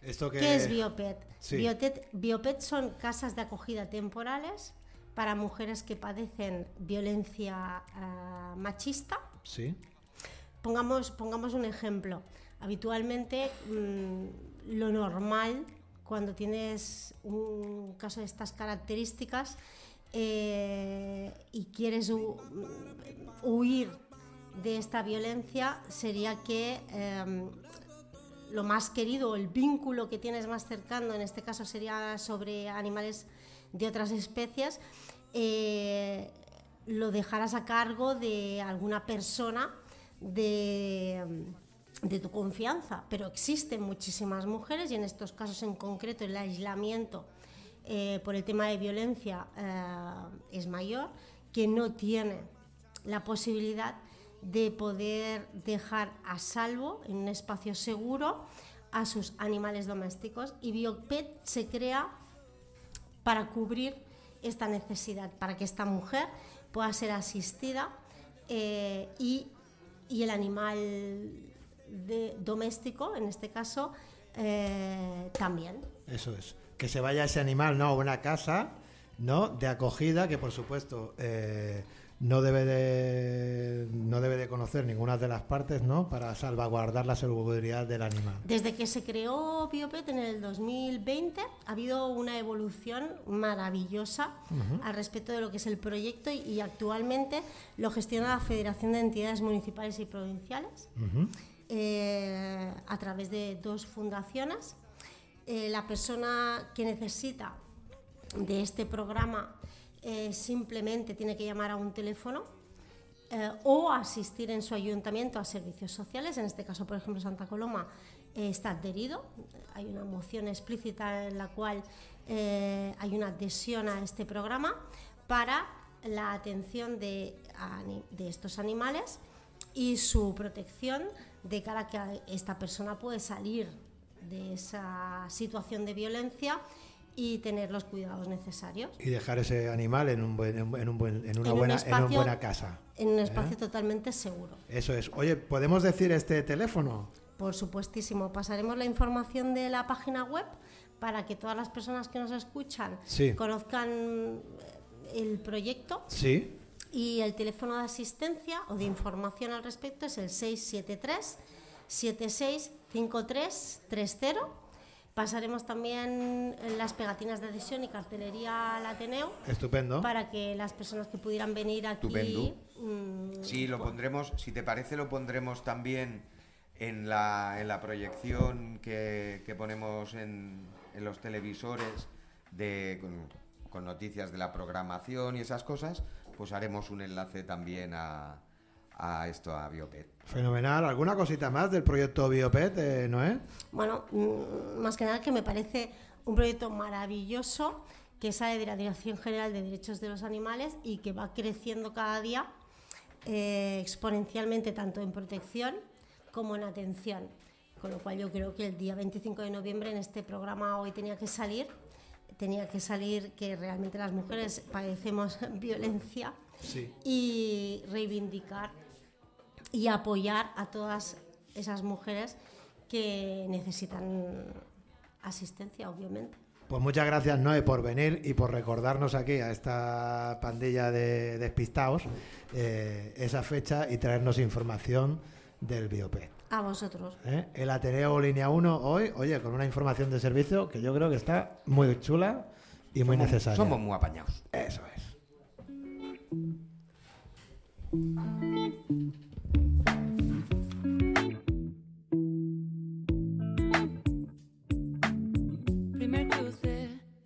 Esto que... ¿Qué es Biopet? Sí. Biopet son casas de acogida temporales para mujeres que padecen violencia ah, machista. Sí. Pongamos, pongamos un ejemplo. Habitualmente mm, lo normal cuando tienes un caso de estas características eh, y quieres hu- mm, huir de esta violencia sería que em, lo más querido, el vínculo que tienes más cercano, en este caso sería sobre animales de otras especies, eh, lo dejarás a cargo de alguna persona de, de tu confianza. Pero existen muchísimas mujeres y en estos casos en concreto el aislamiento eh, por el tema de violencia eh, es mayor, que no tiene la posibilidad de poder dejar a salvo en un espacio seguro a sus animales domésticos y Biopet se crea para cubrir esta necesidad, para que esta mujer pueda ser asistida eh, y, y el animal de- doméstico, en este caso, eh, también. Eso es. Que se vaya ese animal, ¿no? A una casa, ¿no? De acogida, que por supuesto eh, no, debe de, no debe de conocer ninguna de las partes, ¿no? Para salvaguardar la seguridad del animal. Desde que se creó Biopet en el 2020 ha habido una evolución maravillosa al respecto de lo que es el proyecto y, y actualmente lo gestiona la Federación de Entidades Municipales y Provinciales eh, a través de dos fundaciones. Eh, la persona que necesita de este programa eh, simplemente tiene que llamar a un teléfono eh, o asistir en su ayuntamiento a servicios sociales. En este caso, por ejemplo, Santa Coloma eh, está adherido. Hay una moción explícita en la cual hay una adhesión a este programa para la atención de estos animales y su protección de cara a que esta persona puede salir de esa situación de violencia y tener los cuidados necesarios. Y dejar ese animal en, un buen, en, un buen- en una, En un buena, en una espacio- buena casa. En un espacio totalmente seguro. Eso es. Oye, ¿podemos decir este teléfono? Por supuestísimo, pasaremos la información de la página web para que todas las personas que nos escuchan Sí. conozcan eh, el proyecto Sí. y el teléfono de asistencia o de información al respecto es el 673 765330. Pasaremos también las pegatinas de adhesión y cartelería al Ateneo Estupendo. para que las personas que pudieran venir aquí Estupendo. mm, Sí, lo pondremos, si te parece, lo pondremos también en la, en la proyección que, que ponemos en, en los televisores de, con, con noticias de la programación y esas cosas, pues haremos un enlace también a, a esto, a Biopet. Fenomenal. ¿Alguna cosita más del proyecto Biopet, eh, Noé? Bueno, mm, más que nada que me parece un proyecto maravilloso que sale de la Dirección General de Derechos de los Animales y que va creciendo cada día eh, exponencialmente tanto en protección como en atención. Con lo cual yo creo que el día 25 de noviembre en este programa hoy tenía que salir, tenía que salir que realmente las mujeres padecemos violencia Sí. y reivindicar y apoyar a todas esas mujeres que necesitan asistencia, obviamente. Pues muchas gracias, Noé, por venir y por recordarnos aquí a esta pandilla de despistados eh, esa fecha y traernos información del Biopet. A vosotros. ¿eh? El Ateneo Línea 1 hoy, oye, con una información de servicio que yo creo que está muy chula y muy necesaria. Somos muy apañados. Eso es.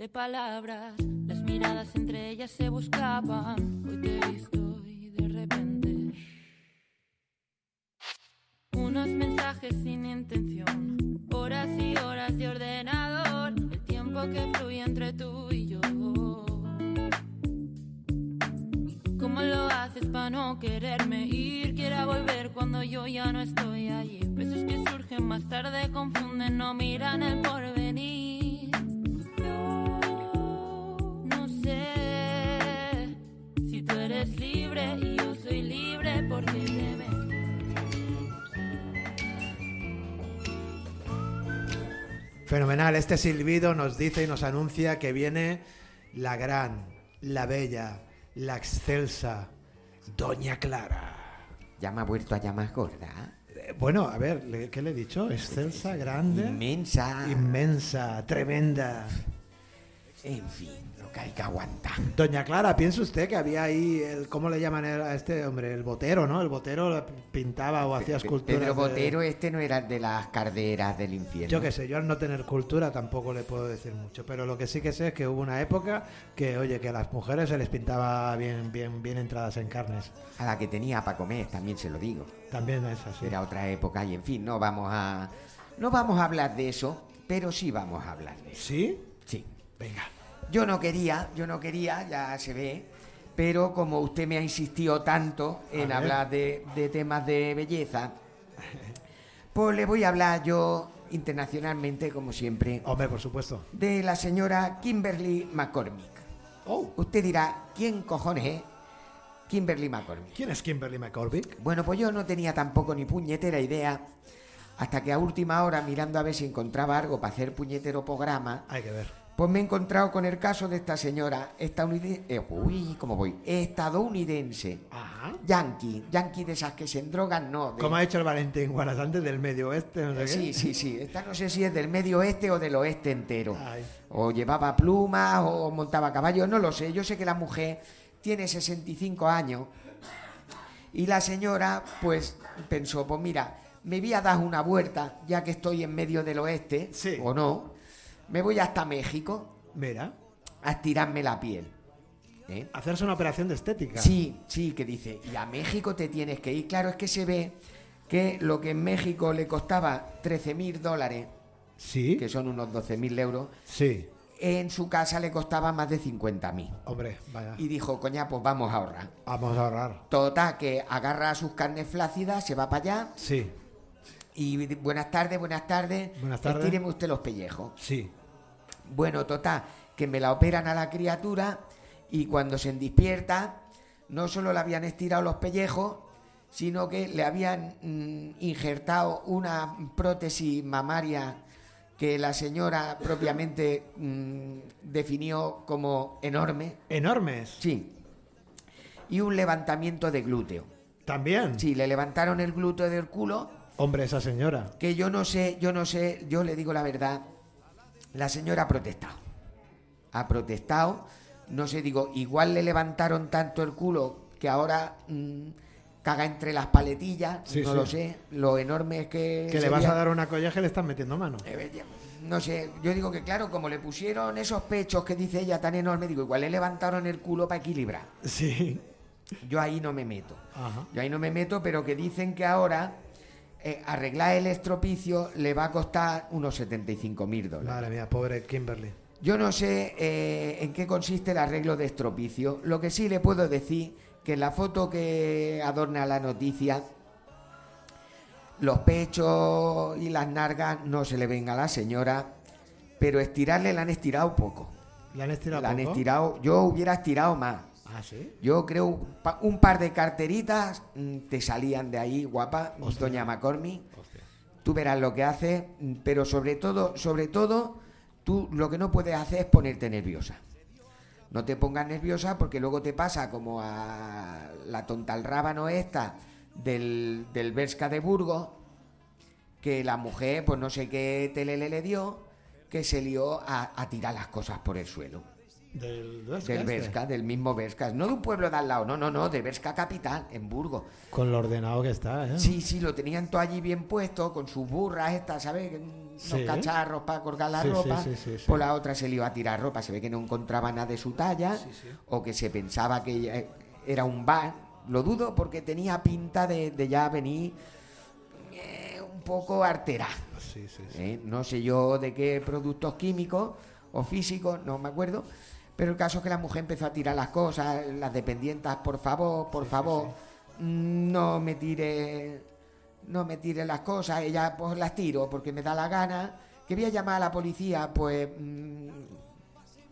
De palabras, las miradas entre ellas se buscaban. Hoy te he visto y de repente. Unos mensajes sin intención, horas y horas de ordenador, el tiempo que fluye entre tú y yo. ¿Cómo lo haces para no quererme ir? Quiera volver cuando yo ya no estoy allí. Besos que surgen más tarde confunden, no miran el porvenir. Fenomenal, este silbido nos dice y nos anuncia que viene la gran, la bella, la excelsa, Doña Clara. Ya me ha vuelto a llamar gorda. Eh, bueno, a ver, ¿qué le he dicho? Excelsa, grande. Inmensa. Inmensa, tremenda. En fin que hay que aguantar. Doña Clara, piensa usted que había ahí, el, ¿cómo le llaman a este hombre? El botero, ¿no? El botero pintaba o hacía esculturas. Pedro de- Botero, este no era de las carderas del infierno. Yo qué sé, yo al no tener cultura tampoco le puedo decir mucho, pero lo que sí que sé es que hubo una época que, oye, que a las mujeres se les pintaba bien, bien, bien entradas en carnes. A la que tenía para comer, también se lo digo. También es así. Era otra época y en fin, no vamos a no vamos a hablar de eso, pero sí vamos a hablar de eso. ¿Sí? Sí. Venga. Yo no quería, yo no quería, ya se ve, pero como usted me ha insistido tanto en hablar de, de temas de belleza, pues le voy a hablar yo internacionalmente, como siempre, Hombre, por supuesto. de la señora Kimberly McCormick. Oh, Usted dirá, ¿quién cojones es Kimberly McCormick? ¿quién es Kimberly McCormick? Bueno, pues yo no tenía tampoco ni puñetera idea hasta que a última hora, mirando a ver si encontraba algo para hacer puñetero programa, Hay que ver. Pues me he encontrado con el caso de esta señora estadounidense, uy, ¿cómo voy? Estadounidense, Ajá. yankee, yankee de esas que se endrogan, no. de- Como ha dicho el Valentín Guaras antes del medio oeste, no sé qué. Sí, sí, sí. Esta no sé si es del medio oeste o del oeste entero. Ay. O llevaba plumas o montaba caballo, no lo sé. Yo sé que la mujer tiene 65 años y la señora pues pensó, pues mira, me voy a dar una vuelta ya que estoy en medio del oeste, Sí. o no. Me voy hasta México Mira, a estirarme la piel. ¿eh? hacerse una operación de estética. Sí, sí, que dice, y a México te tienes que ir. Claro, es que se ve que lo que en México le costaba 13 mil dólares, Sí. que son unos 12 mil euros, Sí. en su casa le costaba más de 50 mil. Hombre, vaya. Y dijo, coña, pues vamos a ahorrar. Vamos a ahorrar. Total, que agarra sus carnes flácidas, se va para allá Sí, y buenas tardes, buenas tardes. Buenas tardes. Estíreme usted los pellejos. sí. Bueno, total, que me la operan a la criatura y cuando se despierta, no solo le habían estirado los pellejos, sino que le habían mm, injertado una prótesis mamaria que la señora propiamente mm, definió como enorme. Enormes. Sí. Y un levantamiento de glúteo. También. Sí, le levantaron el glúteo del culo Hombre, esa señora. que yo no sé, yo no sé, yo le digo la verdad, la señora ha protestado. Ha protestado, no sé, digo, igual le levantaron tanto el culo que ahora mm, caga entre las paletillas, Sí, no sí. lo sé, lo enorme es que... Que le vas a dar una colleja y le estás metiendo mano. Eh, ya, No sé, yo digo que claro, como le pusieron esos pechos que dice ella tan enormes, digo, igual le levantaron el culo para equilibrar. Sí. Yo ahí no me meto. Ajá. Yo ahí no me meto, pero que dicen que ahora eh, arreglar el estropicio le va a costar unos 75 mil dólares. Madre mía, pobre Kimberly. Yo no sé eh, en qué consiste el arreglo de estropicio. Lo que sí le puedo decir que en la foto que adorna la noticia, los pechos y las nargas no se le ven a la señora, pero estirarle la han estirado poco. ¿Le han estirado La han poco? estirado, yo hubiera estirado más. Ah, sí. Yo creo un, pa- un par de carteritas mm, te salían de ahí, guapa, Hostia. doña McCormick. Hostia. Tú verás lo que hace, mm, pero sobre todo, sobre todo, tú lo que no puedes hacer es ponerte nerviosa. No te pongas nerviosa porque luego te pasa como a la tonta al rábano esta del, del Berska de Burgos, que la mujer, pues no sé qué telele le dio, que se lió a, a tirar las cosas por el suelo. Del. Del este. Berska, del mismo Berska. No de un pueblo de al lado, no, no, no, de Berska capital, en Burgos. Con lo ordenado que está, ¿eh? Sí, sí, lo tenían todo allí bien puesto, con sus burras estas, ¿sabes? Unos Sí. cacharros para colgar la Sí, ropa. sí, sí, sí. Por la otra se le iba a tirar ropa, se ve que no encontraba nada de su talla, o que se pensaba que ella- era un bar. Lo dudo porque tenía pinta de, de ya venir eh, un poco arterada. Sí, sí, sí. ¿eh? No sé yo de qué productos químicos o físicos, no me acuerdo. Pero el caso es que la mujer empezó a tirar las cosas, las dependientas, por favor, por favor, no me tire, no me tire las cosas, ella pues las tiro porque me da la gana. Que voy a llamar a la policía, pues mm,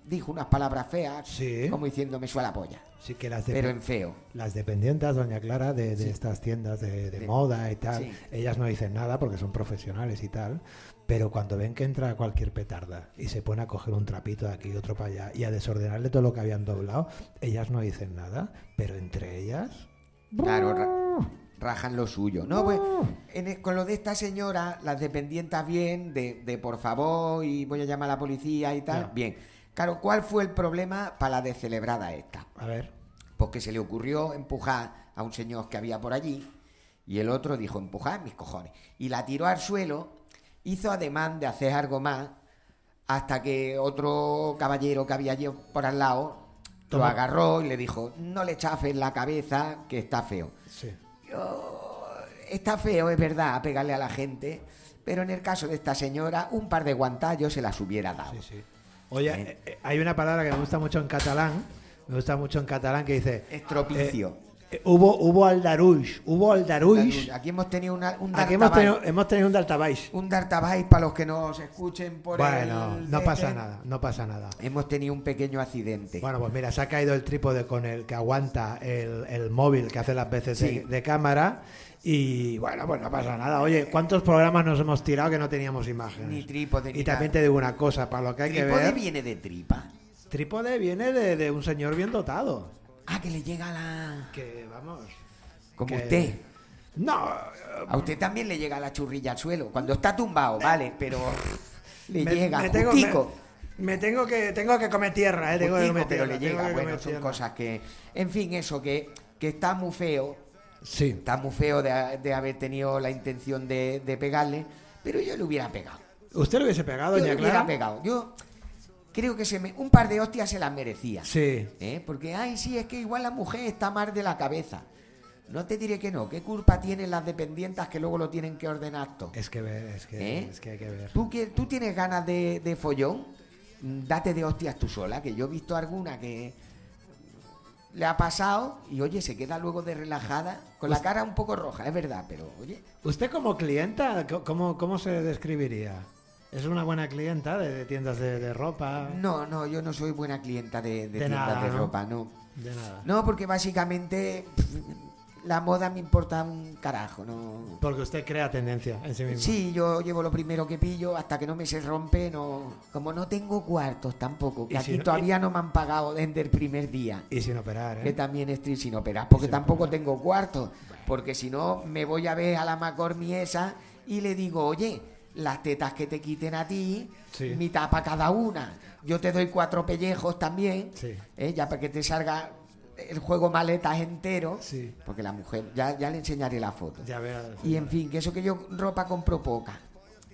dijo unas palabras feas, Sí. como diciendo me suela polla, Sí que las pero en feo. Las dependientes, doña Clara, de, de Sí. estas tiendas de, de De- moda y tal, sí. ellas no dicen nada porque son profesionales y tal, pero cuando ven que entra cualquier petarda y se pone a coger un trapito de aquí y otro para allá y a desordenarle todo lo que habían doblado, ellas no dicen nada, pero entre ellas... Claro, ra- rajan lo suyo. No, pues en el- con lo de esta señora, las dependientes bien, de, de por favor y voy a llamar a la policía y tal, bien. Claro, ¿cuál fue el problema para la descelebrada esta? A ver, Porque se le ocurrió empujar a un señor que había por allí y el otro dijo, empujar mis cojones. Y la tiró al suelo, hizo ademán de hacer algo más, hasta que otro caballero que había allí por al lado lo agarró y le dijo, no le chafes la cabeza, que está feo. sí. Yo- Está feo, es verdad, pegarle a la gente, pero en el caso de esta señora, un par de guantazos se las hubiera dado. Sí, sí. Oye, Eh. eh, eh, hay una palabra que me gusta mucho en catalán, me gusta mucho en catalán que dice... Estropicio. eh, hubo, hubo aldaruix, hubo aldaruix. Aquí hemos tenido una- un Aquí hemos tenido, hemos tenido un daltabaix. Un Dartabais para los que nos escuchen por Bueno, el no pasa nada, no pasa nada. Hemos tenido un pequeño accidente. Bueno, pues mira, se ha caído el trípode con el que aguanta el, el móvil que hace las veces Sí. de, de cámara. Y bueno, pues no pasa nada. Oye, ¿cuántos programas nos hemos tirado que no teníamos imágenes? Ni trípode ni Y también te digo una cosa, para lo que hay que Trípode ver, viene de tripa. trípode viene de, de un señor bien dotado. Ah, que le llega la... Que vamos. Como que- usted. No, A usted también le llega la churrilla al suelo. Cuando está tumbado, vale, pero le me- llega me tengo, justico. me, me tengo que tengo que comer tierra, eh, tengo que comer pero tierra, le llega. Bueno, son tierra. cosas que... En fin, eso, que, que está muy feo. Sí. Está muy feo de, de haber tenido la intención de, de pegarle, pero yo le hubiera pegado. ¿Usted lo hubiese pegado, Yo doña le hubiera Clara? pegado. Yo creo que se me, un par de hostias se las merecía. Sí. ¿eh? Porque, ay, sí, es que igual la mujer está mal de la cabeza. No te diré que no. ¿Qué culpa tienen las dependientas que luego lo tienen que ordenar todo? Es que ver, es que, ¿Eh? es que hay que ver. ¿Tú, que, ¿Tú tienes ganas de, de follón? Mm, Date de hostias tú sola, que yo he visto alguna que le ha pasado y oye, se queda luego de relajada, con la cara un poco roja, es verdad, pero oye, ¿Usted como clienta, cómo, cómo se describiría? ¿Es una buena clienta de, de tiendas de, de ropa? no, no, yo no soy buena clienta de, tiendas nada, de ¿no? ropa, no. De nada. No, porque básicamente pff, la moda me importa un carajo, no. Porque usted crea tendencia en sí mismo. Sí, yo llevo lo primero que pillo hasta que no me se rompe, no. Como no tengo cuartos tampoco, que Y aquí si no- todavía no me han pagado desde el primer día. Y sin operar, Que ¿eh? también estoy sin operar, porque Sin tampoco operar. tengo cuartos. Porque si no, me voy a ver a la Macormi esa y le digo, oye, las tetas que te quiten a ti, Sí. mitad para cada una. Yo te doy cuatro pellejos también, Sí. ¿eh? ya para que te salga el juego maletas entero. Sí. Porque la mujer, ya, ya le enseñaré la foto. Ya. Y en fin, que eso que yo ropa compro poca.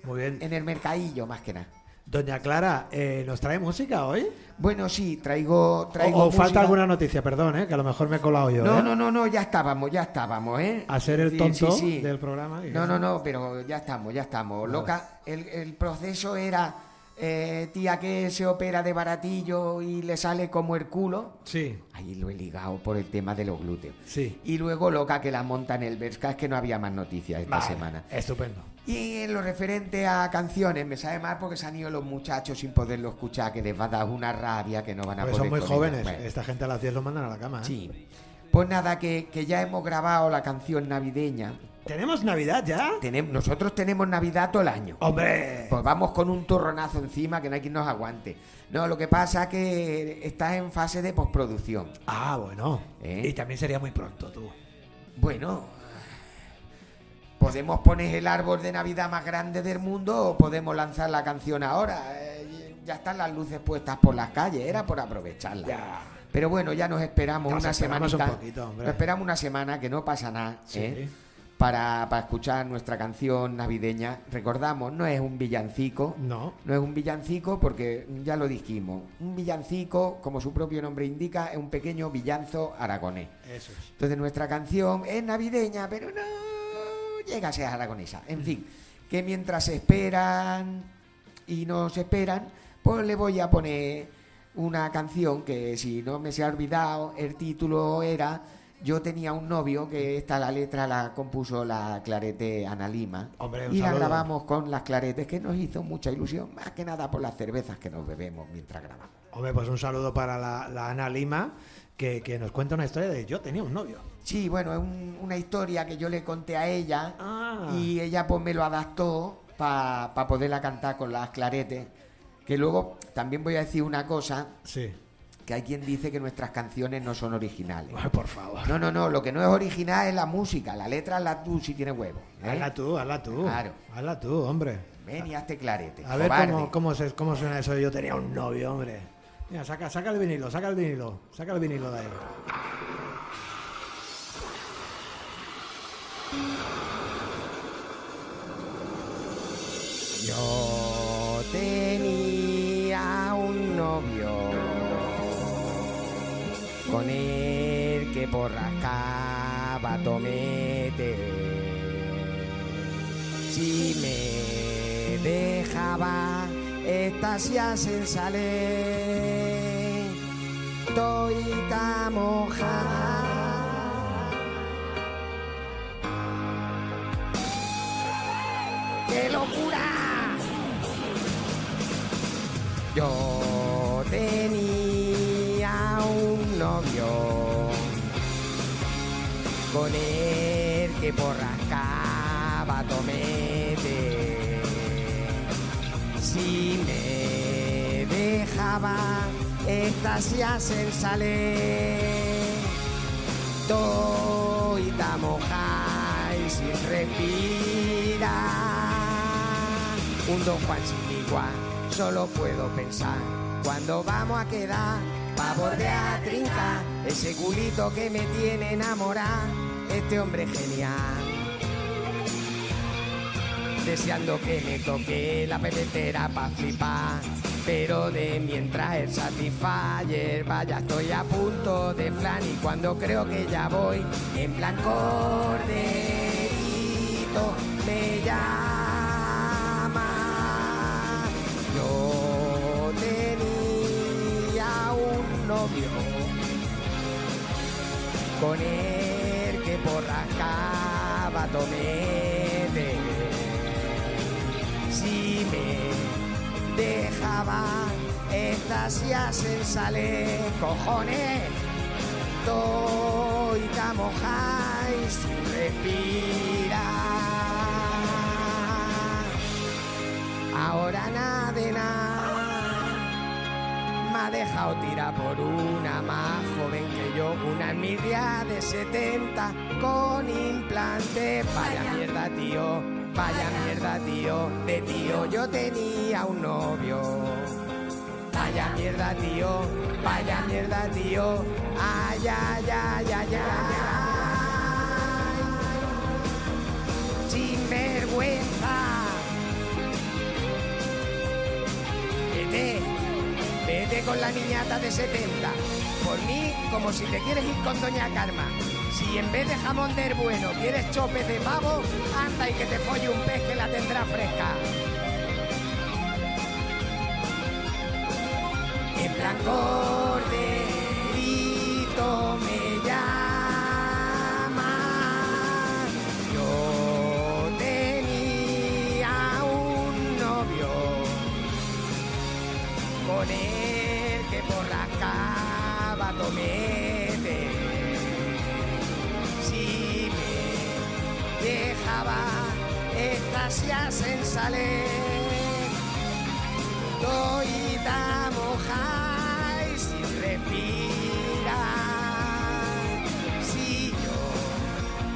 Muy bien. En el mercadillo, más que nada. Doña Clara, eh, ¿nos trae música hoy? Bueno, sí, traigo. traigo o o falta alguna noticia, perdón, ¿eh? que a lo mejor me he colado yo. No, ¿eh? no, no, no, ya estábamos, ya estábamos, ¿eh? A ser el tonto sí, sí. del programa. No, no, no, pero ya estamos, ya estamos. Vale. Loca, el, el proceso era eh, tía que se opera de baratillo y le sale como el culo. Sí, Ahí lo he ligado por el tema de los glúteos. sí. Y luego loca que la monta en el Berska, es que no había más noticias esta Vale, semana. Estupendo. Y en lo referente a canciones, me sabe mal porque se han ido los muchachos sin poderlo escuchar, que les va a dar una rabia que no van a Porque poder son muy jóvenes. Bueno. Esta gente a las 10 los mandan a la cama. ¿eh? Sí. Pues nada, que, que ya hemos grabado la canción navideña. ¿Tenemos Navidad ya? Tenem- nosotros tenemos Navidad todo el año. ¡Hombre! Pues vamos con un turronazo encima que no hay quien nos aguante. No, lo que pasa es que está en fase de postproducción. Ah, bueno. ¿Eh? Y también sería muy pronto, tú. Bueno, podemos poner el árbol de Navidad más grande del mundo o podemos lanzar la canción ahora. Eh, ya están las luces puestas por las calles, era por aprovecharla. Ya. Pero bueno, ya nos esperamos Nos una semanita. un esperamos una semana que no pasa nada. Sí. ¿eh? Para, para escuchar nuestra canción navideña. Recordamos, no es un villancico. No. No es un villancico porque ya lo dijimos. Un villancico, como su propio nombre indica, es un pequeño villanzo aragonés. Eso es. Entonces nuestra canción es navideña, pero no llega a ser aragonesa. En fin, que mientras esperan y nos esperan, pues le voy a poner una canción que si no me se ha olvidado, el título era yo tenía un novio que esta la letra la compuso la clarete Ana Lima. Hombre, y la grabamos con las claretes, que nos hizo mucha ilusión, más que nada por las cervezas que nos bebemos mientras grabamos. Hombre, pues un saludo para la, la Ana Lima, que, que nos cuenta una historia de yo tenía un novio. Sí, bueno, es un- una historia que yo le conté a ella Ah. y ella pues me lo adaptó para poderla cantar con las claretes. Que luego también voy a decir una cosa, Sí. que hay quien dice que nuestras canciones no son originales. Ay, por favor. No, no, no, lo que no es original es la música, la letra la tú si tienes huevo. ¿eh? Hazla tú, hazla tú. Claro. Hazla tú, hombre. Ven y hazte clarete. A ver cómo, cómo, se- cómo suena eso. Yo tenía un novio, hombre. Mira, saca, saca el vinilo, saca el vinilo. Saca el vinilo de ahí. Yo tenía un novio con el que borrascaba tomete. Si me dejaba estasias en sale, toita mojada. ¡Qué locura! Yo tenía un novio con el que borrascaba tomete. Si me dejaba estasias en sale, toita moja y sin respirar. Un don Juan sin igual, solo puedo pensar cuando vamos a quedar pa' bordear trinca ese culito que me tiene enamorada, este hombre genial. Deseando que me toque la pepetera pa' flipar, pero de mientras el Satisfyer vaya estoy a punto de flan y cuando creo que ya voy en plan corderito me llama. Yo tenía un novio con el que borrascaba tomete. Si me dejaba estasias en sale, cojones, toita moja y sin respirar. Ahora nada de nada me ha dejado tirar por una más joven que yo, una envidia de 70 con implante. Vaya mierda, tío, vaya mierda, tío, de tío yo tenía un novio. Vaya mierda, tío, vaya mierda, tío, ay, ay, ay, ay, ay. Sin vergüenza. Vete, vete con la niñata de 70. Por mí, como si te quieres ir con Doña Karma. Si en vez de jamón del bueno quieres chope de pavo, anda y que te folle un pez que la tendrá fresca. En plan corderito me llama. Yo tenía un novio con el que borrascaba tomete. Si dejaba estasias en sale, toita moja y sin respirar. Si yo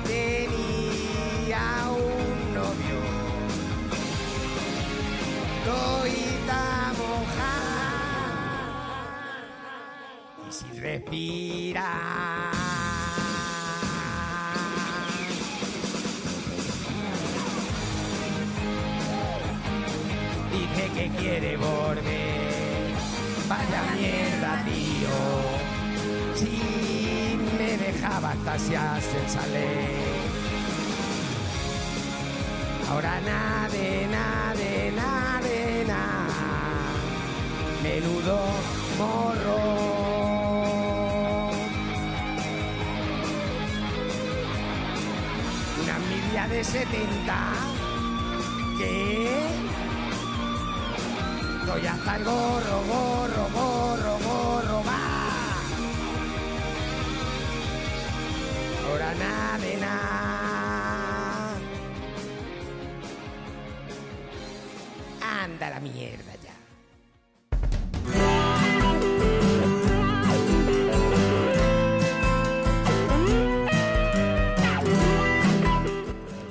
tenía un novio toita moja y sin respirar. Quiere volver, vaya mierda, tío. Si me dejaba estasias en sale. Ahora de nada, de nada. Menudo morro. de 70. ¿Qué? Doy hasta el gorro, gorro, gorro, gorro, va. Ahora nada de nada. Anda la mierda ya.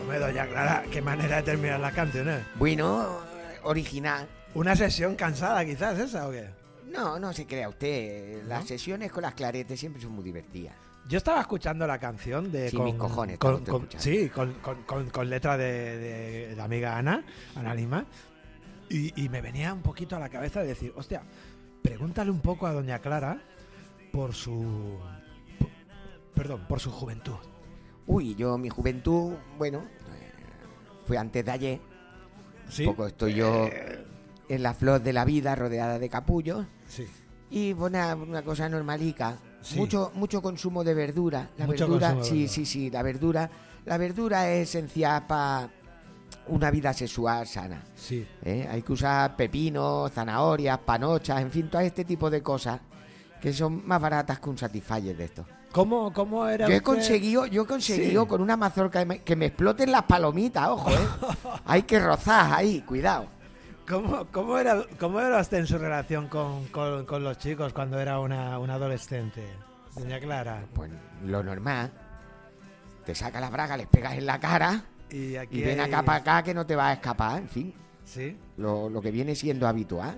Hombre, doña Clara, qué manera de terminar las canciones. Bueno, original. Una sesión cansada, quizás, esa o qué? No, no se crea usted. Las sesiones con las claretes siempre son muy divertidas. Yo estaba escuchando la canción de. Sí, con, mis cojones, con- con- sí, con, con- con- con letra de, de la amiga Ana, Ana Lima. Y, y me venía un poquito a la cabeza de decir, hostia, pregúntale un poco a Doña Clara por su. por- perdón, por su juventud. Uy, yo mi juventud, bueno, eh, fue antes de ayer. Sí. Un poco estoy yo en la flor de la vida, rodeada de capullos. Sí. Y una, una cosa normalica. Sí. Mucho, mucho consumo de verdura. La Mucho verdura, sí, verdura. sí, sí, la verdura. La verdura es esencial para una vida sexual sana. Sí. ¿eh? Hay que usar pepinos, zanahorias, panochas, en fin, todo este tipo de cosas que son más baratas que un Satisfyer de esto. ¿Cómo, cómo era Yo he usted? conseguido, yo he conseguido Sí. con una mazorca que me, que me exploten las palomitas, ojo, ¿eh? Hay que rozar ahí, cuidado. ¿Cómo, cómo era, ¿Cómo era usted en su relación con, con- con los chicos cuando era una, una adolescente? Doña Clara. Pues lo normal. Te saca la braga, les pegas en la cara Y, aquí y ven hay- acá para acá que no te va a escapar, en fin. Sí. Lo, lo que viene siendo habitual.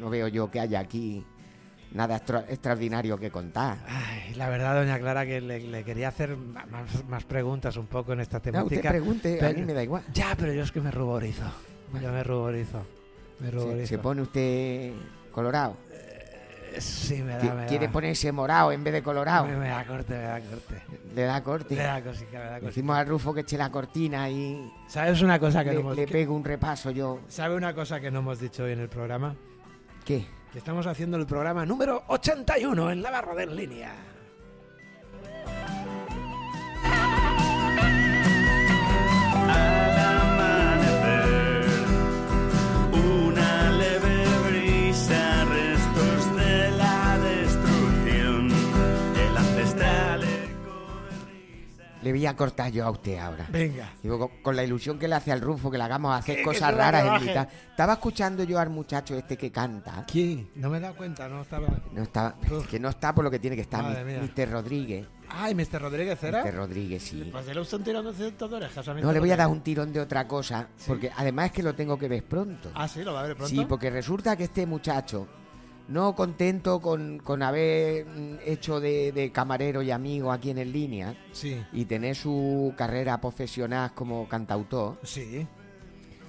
No, veo yo que haya aquí nada extra- extraordinario que contar. Ay, la verdad, doña Clara, que le, le quería hacer más, más preguntas un poco en esta No, usted temática. pregunte, a mí me da igual. Ya, pero yo es que me ruborizo. Yo me ruborizo. Se, pone usted colorado. Eh, Sí, me da, me Quiere da. ponerse morado en vez de colorado. Me, me da corte, me da corte. Le da corte. Me da cosica, me da cosica. Decimos a Rufo que eche la cortina y ¿Sabes una cosa que le, no hemos le pego un repaso yo. ¿Sabe una cosa que no hemos dicho hoy en el programa? ¿Qué? Que estamos haciendo el programa número 81 en la barra de en línea. Le voy a cortar yo a usted ahora. Venga. Digo, con, con la ilusión que le hace al Rufo, que le hagamos hacer cosas raras en mitad. Estaba escuchando yo al muchacho este que canta. ¿Quién? No me he dado cuenta, no estaba. No está, Uf. que no está por lo que tiene que estar. Madre mi- mía. Mr. Rodríguez. Ay, Mr. Rodríguez era. Mr. Rodríguez, sí. Pues le están tirando ciertas orejas. No, le voy a dar un tirón de otra cosa, porque además es que lo tengo que ver pronto. Ah, sí, lo va a ver pronto. Sí, porque resulta que este muchacho, no contento con, con haber hecho de, de camarero y amigo aquí en el línea Sí, y tener su carrera profesional como cantautor, sí.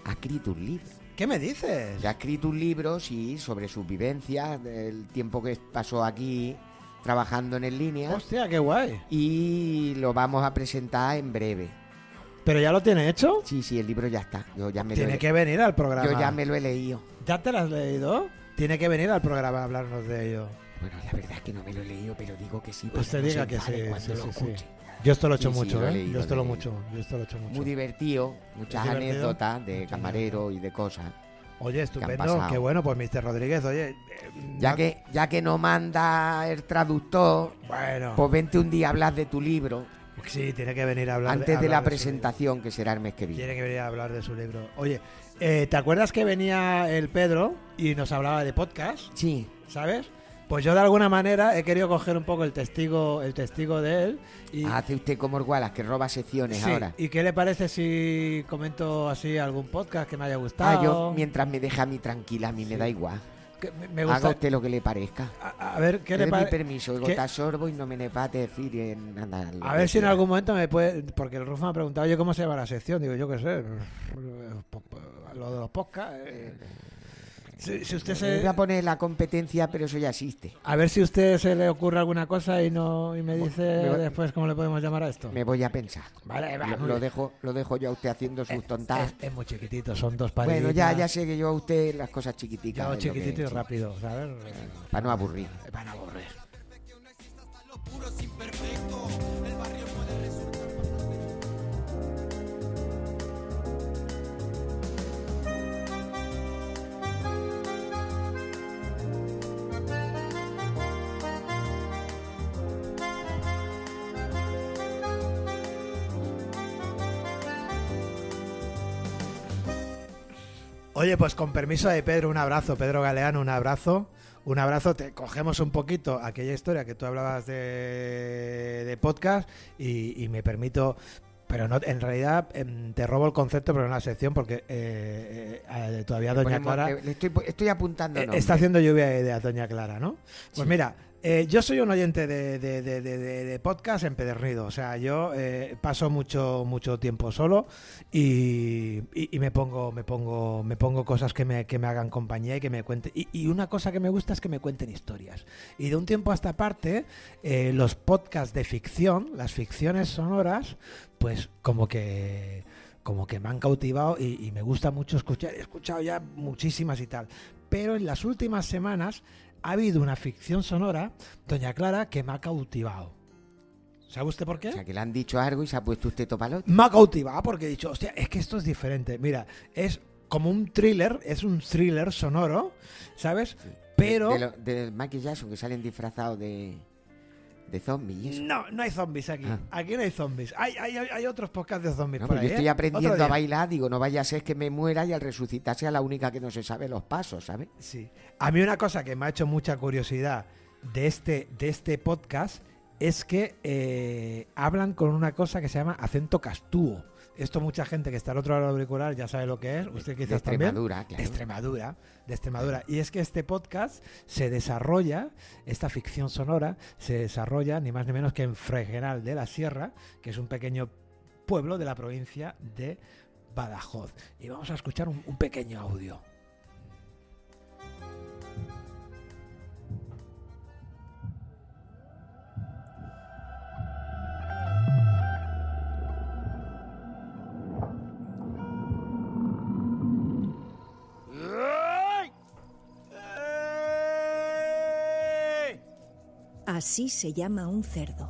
ha escrito un libro. ¿Qué me dices? Ya ha escrito un libro, sí, sobre sus vivencias, del tiempo que pasó aquí trabajando en el línea. Hostia, qué guay. Y lo vamos a presentar en breve. ¿Pero ya lo tiene hecho? Sí, sí, el libro ya está. Yo ya me lo Tiene he, que venir al programa. yo ya me lo he leído. ¿Ya te lo has leído? Tiene que venir al programa a hablarnos de ello. Bueno, la verdad es que no me lo he leído, pero digo que sí. Usted diga que sí, cuando sí, lo sí, sí. escuche. Yo esto lo he hecho Sí, sí, mucho, lo ¿eh? yo esto lo mucho. Yo esto lo he hecho mucho. Muy divertido, muchas Es divertido. anécdotas de camarero y de cosas. Oye, estupendo. pasado. Qué bueno, pues Mr. Rodríguez, oye. eh, Ya que, ya que no manda el traductor, Bueno. pues vente un día a hablar de tu libro Sí, tiene que venir a hablar antes de hablar la su libro. presentación que será el mes que viene. Tiene que venir a hablar de su libro. Oye, eh, ¿te acuerdas que venía el Pedro y nos hablaba de podcast? Sí, ¿Sabes? Pues yo de alguna manera he querido coger un poco el testigo, el testigo de él. Y, hace usted como Orgualas que roba secciones Sí, ahora. ¿Y qué le parece si comento así algún podcast que me haya gustado? Ah, yo mientras me deja a mí tranquila, a mí me da igual. Que me, me Haga gusta. usted lo que le parezca. A, a ver, ¿qué Le parece? permiso, ¿Qué- te sorbo y no me ne pate decir en nada. A ver si en algún momento me puede. Porque el Rufo me ha preguntado, oye, ¿cómo se llama la sección? Digo, yo qué sé. Lo de los podcasts. eh. Si, si usted se. voy a poner la competencia, pero eso ya existe. A ver si a usted se le ocurre alguna cosa y no y me dice me después cómo le podemos llamar a esto. Me voy a pensar. Vale, va, Lo, dejo, lo dejo yo a usted haciendo sus tontadas. Es, es muy chiquitito, son dos palitos. Bueno, ya, ya sé que yo a usted las cosas chiquiticas. Yo chiquitito y rápido, ¿sabes? Para no aburrir. Van a aburrir. Oye, pues con permiso de Pedro, un abrazo. Pedro Galeano, un abrazo. Un abrazo, te cogemos un poquito aquella historia que tú hablabas de, de podcast y, y me permito, pero no, en realidad em, te robo el concepto, pero en la sección porque eh, eh, eh, todavía Doña Ponemos- Clara le- estoy, estoy apuntando eh, está haciendo lluvia de ideas, Doña Clara, ¿no? Pues Sí. mira, eh, yo soy un oyente de, de- de- de- podcast empedernido. O sea, yo eh, paso mucho mucho tiempo solo y, y- me pongo me pongo me pongo cosas que me, que me hagan compañía y que me cuenten. Y, y una cosa que me gusta es que me cuenten historias. Y de un tiempo a esta parte, eh, los podcasts de ficción, las ficciones sonoras, pues como que como que me han cautivado y me gusta mucho escuchar. He escuchado ya muchísimas y tal. Pero en las últimas semanas ha habido una ficción sonora, Doña Clara, que me ha cautivado. ¿Sabe usted por qué? O sea, que le han dicho algo y se ha puesto usted topalote. Me ha cautivado porque he dicho, hostia, es que esto es diferente. Mira, es como un thriller, es un thriller sonoro, ¿sabes? Pero... De, lo- de Michael Jackson, que salen disfrazados de, de zombies. No, no hay zombies aquí. Ah. Aquí no hay zombies. Hay, hay, hay- otros podcasts de zombies No, por ahí, yo estoy ¿eh? aprendiendo a bailar, digo, no vaya a ser que me muera y al resucitar sea la única que no se sabe los pasos, ¿sabes? Sí. A mí una cosa que me ha hecho mucha curiosidad de este, de este podcast es que eh, hablan con una cosa que se llama acento castúo. Esto mucha gente que está al otro lado del auricular ya sabe lo que es. Usted De quizás también. Extremadura, claro. De Extremadura, de Extremadura. Y es que este podcast se desarrolla, esta ficción sonora, se desarrolla ni más ni menos que en Fregenal de la Sierra, que es un pequeño pueblo de la provincia de Badajoz. Y vamos a escuchar un, un pequeño audio. Así se llama un cerdo.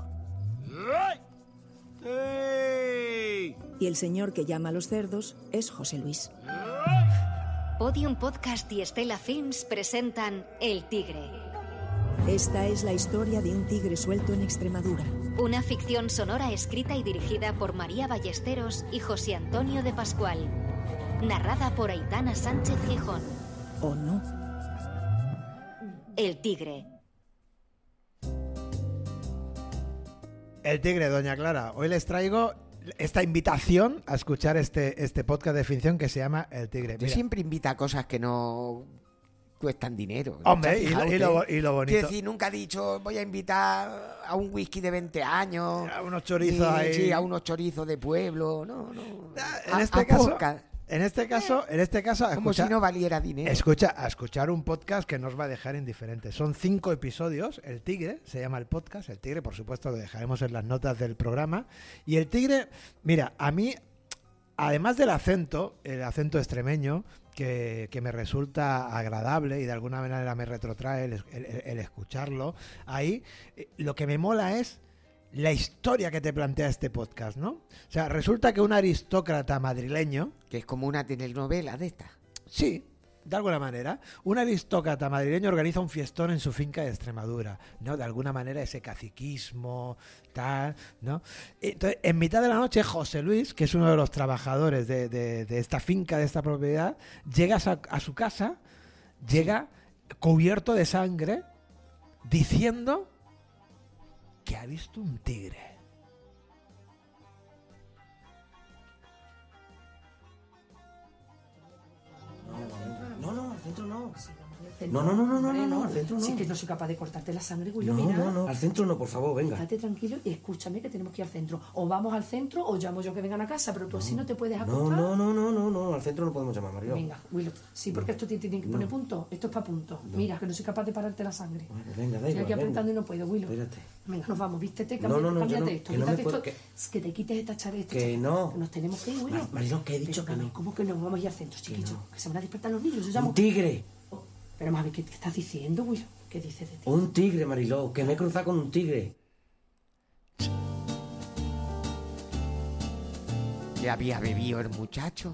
Y el señor que llama a los cerdos es José Luis. Podium Podcast y Stella Films presentan El Tigre, Esta es la historia de un tigre suelto en Extremadura. una ficción sonora escrita y dirigida por María Ballesteros y José Antonio de Pascual. Narrada por Aitana Sánchez Gijón. ¿O no? El Tigre. El Tigre, Doña Clara. Hoy les traigo esta invitación a escuchar este, este podcast de ficción que se llama El Tigre. Yo Mira, siempre invita a cosas que no cuestan dinero. ¿no Hombre, y lo- fijado y lo- usted? y lo bonito- Quiero decir, nunca he dicho voy a invitar a un whisky de 20 años. A unos chorizos ni- ahí. Sí, a unos chorizos de pueblo. No, no. en A- este a caso, podcast. En este caso, en este caso, a Como escuchar- si no valiera dinero. Escucha, a escuchar un podcast que nos va a dejar indiferentes. Son cinco episodios. El Tigre se llama el podcast. El Tigre, por supuesto, lo dejaremos en las notas del programa. Y el Tigre, mira, a mí, además del acento, el acento extremeño, que, que me resulta agradable y de alguna manera me retrotrae el, el- el escucharlo, ahí eh, lo que me mola es la historia que te plantea este podcast, ¿no? O sea, resulta que un aristócrata madrileño, Que es como una telenovela de esta. Sí, de alguna manera. Un aristócrata madrileño organiza un fiestón en su finca de Extremadura, ¿no? De alguna manera ese caciquismo, tal, ¿no? Entonces, en mitad de la noche, José Luis, que es uno de los trabajadores de, de- de esta finca, de esta propiedad, llega a su casa, llega cubierto de sangre, diciendo ha visto un tigre. No, no, al centro no. No, no, no, no, no, no, no, al centro no. Es que no soy capaz de cortarte la sangre, Willow, No, mira. no, no, al centro no, por favor, venga. Estate tranquilo y escúchame que tenemos que ir al centro. O vamos al centro o llamo yo que vengan a casa, pero tú así no te puedes No, acostar. no, no, no, no, no, al centro no podemos llamar, Mario. Venga, Willow. Sí, porque esto tiene que poner punto. Esto es para punto. Mira, que no soy capaz de pararte la sangre. Venga, da Estoy aquí apretando y no puedo, Willow. Espérate. Venga, nos vamos, vístete, No, cámbiate, no, no, no, esto, que no te quites esta chareta. Que no. Nos tenemos que ir, Willow. Mar- Mariló, que he dicho que no. ¿Cómo que no? Vamos a ir al centro, chiquillo. Que, se van a despertar los niños. Yo llamo. Un tigre. Pero, mami, ¿qué, qué estás diciendo, Willow? ¿Qué dices de ti? Un tigre, Mariló, que me he cruzado con un tigre. Ya había bebido el muchacho.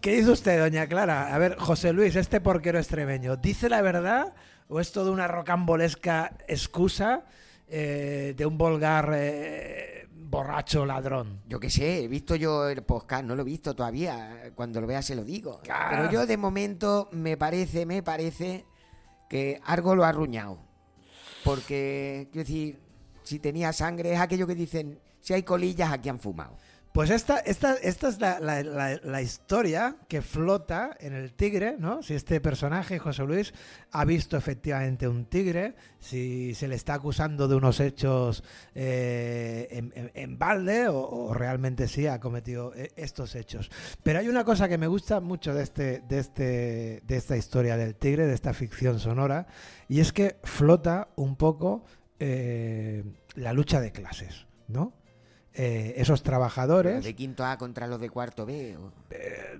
¿Qué dice usted, doña Clara? A ver, José Luis, este porquero extremeño, ¿dice la verdad o es todo una rocambolesca excusa eh, de un vulgar eh, borracho ladrón. Yo qué sé, he visto yo el podcast, no lo he visto todavía. Cuando lo vea se lo digo. Pero yo de momento me parece, me parece que algo lo ha arruñado. Porque, quiero decir, si tenía sangre es aquello que dicen, si hay colillas aquí han fumado. Pues esta, esta, esta es la, la- historia que flota en el tigre, ¿no? Si este personaje, José Luis, ha visto efectivamente un tigre, si se le está acusando de unos hechos eh, en, balde o, o realmente sí ha cometido eh, estos hechos. Pero hay una cosa que me gusta mucho de, este, de, este, de esta historia del tigre, de esta ficción sonora, y es que flota un poco eh, la lucha de clases, ¿no? Eh, esos trabajadores De quinto A contra los de cuarto B. o-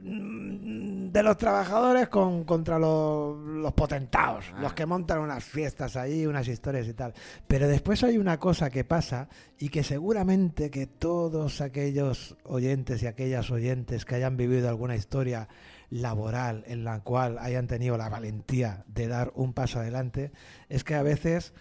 mm, de los trabajadores con, contra los, los potentados, Ah. los que montan unas fiestas ahí, unas historias y tal. Pero después hay una cosa que pasa y que seguramente que todos aquellos oyentes y aquellas oyentes que hayan vivido alguna historia laboral en la cual hayan tenido la valentía de dar un paso adelante, es que a veces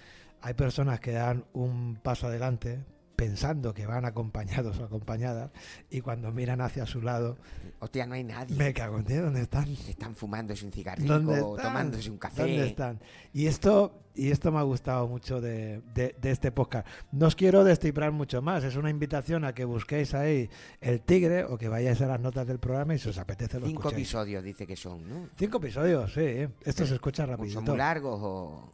hay personas que dan un paso adelante pensando que van acompañados o acompañadas y cuando miran hacia su lado Hostia, no hay nadie. me cago en Dios, ¿dónde están? Están fumándose un cigarrillo ¿Dónde o tomándose un café. ¿Dónde están? Y esto, y esto me ha gustado mucho de, de- de este podcast. No os quiero destiprar mucho más. Es una invitación a que busquéis ahí el tigre o que vayáis a las notas del programa y si os apetece lo Cinco escuchéis. episodios dice que son, ¿no? Cinco episodios, sí. Esto se escucha ¿O rapidito. ¿Son muy largos o...?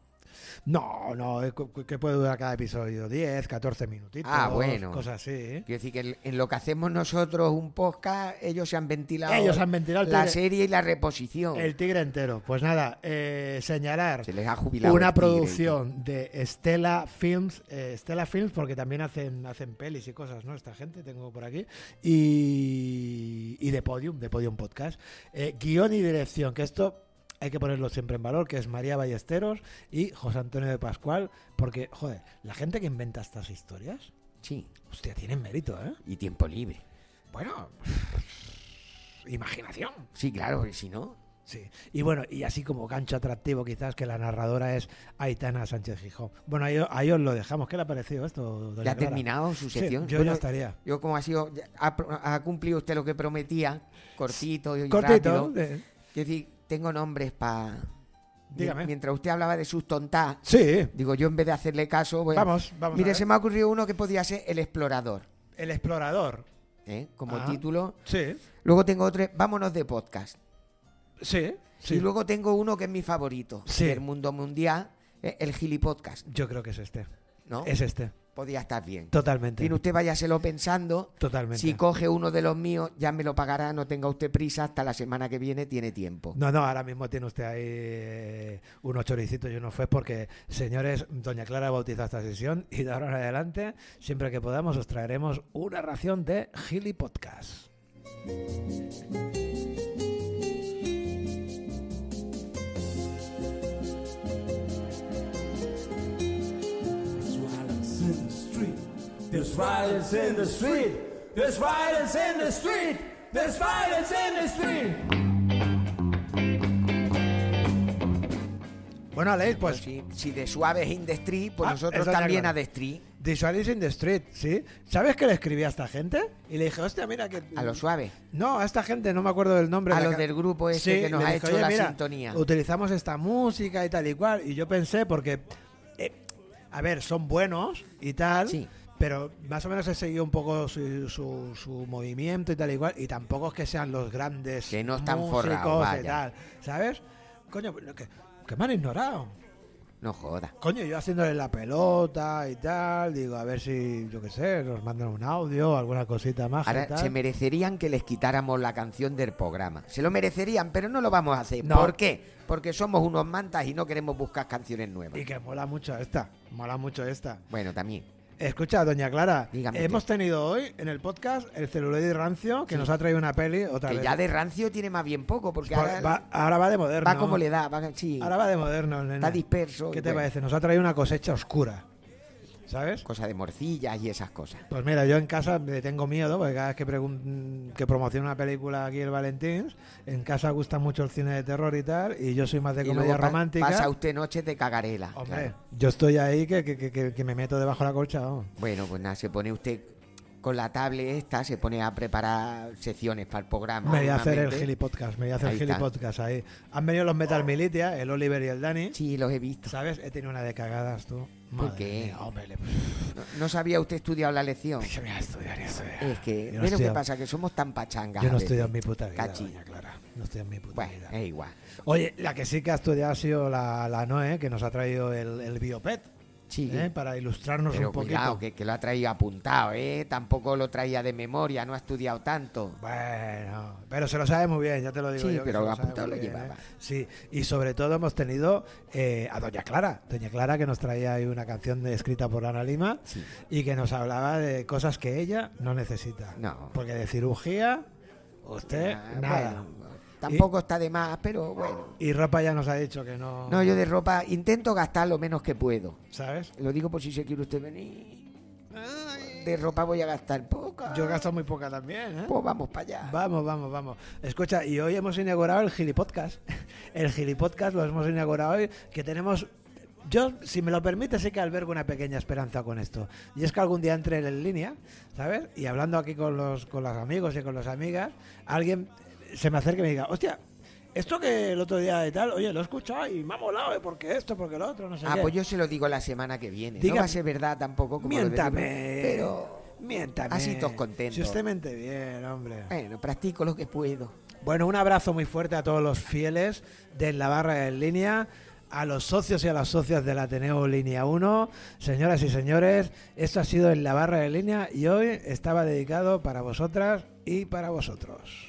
No, no, ¿qué puede durar cada episodio? 10, 14 minutitos. Ah, bueno. Cosas así. ¿eh? Quiero decir que en- lo que hacemos nosotros un podcast, ellos se han ventilado, Ellos han ventilado el la serie y la reposición. El tigre entero. Pues nada, eh, señalar Se les ha jubilado una producción de Stella Films, eh, Stella Films porque también hacen hacen pelis y cosas, ¿no? Esta gente tengo por aquí y, y de Podium, de Podium Podcast, guion y dirección, que esto hay que ponerlo siempre en valor, que es María Ballesteros y José Antonio de Pascual, porque joder, la gente que inventa estas historias, Sí, hostia, tienen mérito, ¿eh? y tiempo libre. Bueno, imaginación. Sí, claro, y si no... Sí, y bueno, y así como gancho atractivo quizás que la narradora es Aitana Sánchez Gijón. Bueno, ahí, os lo dejamos. ¿Qué le ha parecido esto? doña ¿Ya ha terminado su Sí, sección? yo Bueno, ya estaría. Yo como ha sido... Ha, cumplido usted lo que prometía, cortito y Cortito, rápido. eh. Quiero decir, tengo nombres para... Dígame. Mientras usted hablaba de sus tontas, Sí, digo yo en vez de hacerle caso... voy a- vamos, vamos. a Mire, ver. se me ha ocurrido uno que podía ser El Explorador, El explorador. ¿eh? como Ah. título. Sí, Luego tengo otro, Vámonos de podcast. sí, sí. Y luego tengo uno que es mi favorito, Sí. del mundo mundial, eh, el Gilipodcast, Yo creo que es este. ¿no? Es este. Podía estar bien. Totalmente. Tiene usted váyaselo pensando. Totalmente. Si coge uno de los míos, ya me lo pagará, no tenga usted prisa, hasta la semana que viene tiene tiempo. No, no, ahora mismo tiene usted ahí eh, unos choricitos y unos fue porque, señores, doña Clara ha bautizado esta sesión y de ahora en adelante, siempre que podamos, os traeremos una ración de Gili Podcast. There's violence in the street. There's violence in the street. There's violence in the street. Bueno, Alex, pues si, si de suave es in the street, pues Ah, nosotros también a the street. Visualize in the Street, ¿sí? ¿Sabes qué le escribí a esta gente? Y le dije, hostia, mira que... A lo suave. No, a esta gente, no me acuerdo del nombre. A los del grupo ese Sí, que nos ha dije, hecho "Oye, la mira, sintonía. Utilizamos esta música y tal y cual. Y yo pensé, porque, eh, a ver, son buenos y tal. Sí. Pero más o menos he seguido un poco su, su, su movimiento y tal y cual. Y tampoco es que sean los grandes Que no están músicos forrados, y tal. ¿Sabes? Coño, que, que me han ignorado. No joda. Coño, yo haciéndole la pelota y tal, digo, a ver si, yo qué sé, nos mandan un audio alguna cosita más. y Ahora tal. se merecerían que les quitáramos la canción del programa. Se lo merecerían, pero no lo vamos a hacer. No. ¿Por qué? Porque somos unos mantas y no queremos buscar canciones nuevas. Y que mola mucho esta, mola mucho esta. Bueno, también. Escucha, doña Clara, Dígame hemos tenido hoy en el podcast el celuloide rancio que Sí. nos ha traído una peli otra Que vez. ya de rancio tiene más bien poco, porque Por- ahora va, ahora va de moderno. va como le da. va- sí, Ahora va de moderno, nene. está disperso. ¿Qué te bueno, parece? Nos ha traído una cosecha oscura. ¿Sabes? Cosa de morcillas y esas cosas. Pues mira, yo en casa le tengo miedo, porque cada vez que, que promociono una película aquí el Valentín, en casa gusta mucho el cine de terror y tal, y yo soy más de Y comedia luego romántica. Pasa usted noches de cagarela. Hombre, claro. yo estoy ahí que, que, que- que- me meto debajo de la colcha. vamos. Bueno, pues nada, se pone usted con la tablet esta se pone a preparar secciones para el programa. Me voy a hacer el gilipodcast, me voy a hacer Ahí el gilipodcast ahí. Han venido los Metal Militia, el Oliver y el Dani. Sí, los he visto. ¿Sabes? He tenido una de cagadas, tú. ¿Por qué? mía, hombre, le- ¿No, no sabía usted estudiado la lección? Yo voy a estudiar eso. Es que, no ¿ves lo que estudio- pasa? Que somos tan pachangas. Yo no estudio en mi puta vida, doña Clara. No estoy en mi puta Bueno, vida. es igual. Oye, la que sí que ha estudiado ha sido la, la Noé, que nos ha traído el, el Biopet. ¿Eh? Para ilustrarnos Pero un poquito. cuidado, que, que lo ha traído apuntado, ¿eh? Tampoco lo traía de memoria, no ha estudiado tanto. Bueno, pero se lo sabe muy bien, ya te lo digo Sí, yo. pero lo apuntado lo bien, llevaba. ¿eh? Sí, y sobre todo hemos tenido eh, a Doña Clara. Doña Clara que nos traía ahí una canción de- escrita por Ana Lima Sí. y que nos hablaba de cosas que ella no necesita. No. Porque de cirugía, usted, Ah, nada. bueno, tampoco está de más, pero bueno. Y ropa ya nos ha dicho que no. No, yo de ropa intento gastar lo menos que puedo. ¿Sabes? Lo digo por si se quiere usted venir. De ropa voy a gastar poca. Yo gasto muy poca también, ¿eh? Pues vamos para allá. Vamos, vamos, vamos. Escucha, y hoy hemos inaugurado el Gilipodcast. El Gilipodcast lo hemos inaugurado hoy, que tenemos... Yo, si me lo permite, sí que albergo una pequeña esperanza con esto. Y es que algún día entre en línea, ¿sabes? Y hablando aquí con los, con los amigos y con las amigas, alguien se me acerque y me diga, hostia, esto que el otro día y tal, oye, lo he escuchado y me ha molado, ¿eh? ¿Por qué esto? ¿Por qué lo otro? No sé Ah, qué. pues yo se lo digo la semana que viene. Diga- no va a ser verdad tampoco como lo Miéntame. Pero Miéntame. así todos contentos. Si usted mente bien, hombre. Bueno, practico lo que puedo. Bueno, un abrazo muy fuerte a todos los fieles de la barra en línea, a los socios y a las socias del Ateneo Línea 1. Señoras y señores, esto ha sido en la barra en línea y hoy estaba dedicado para vosotras y para vosotros.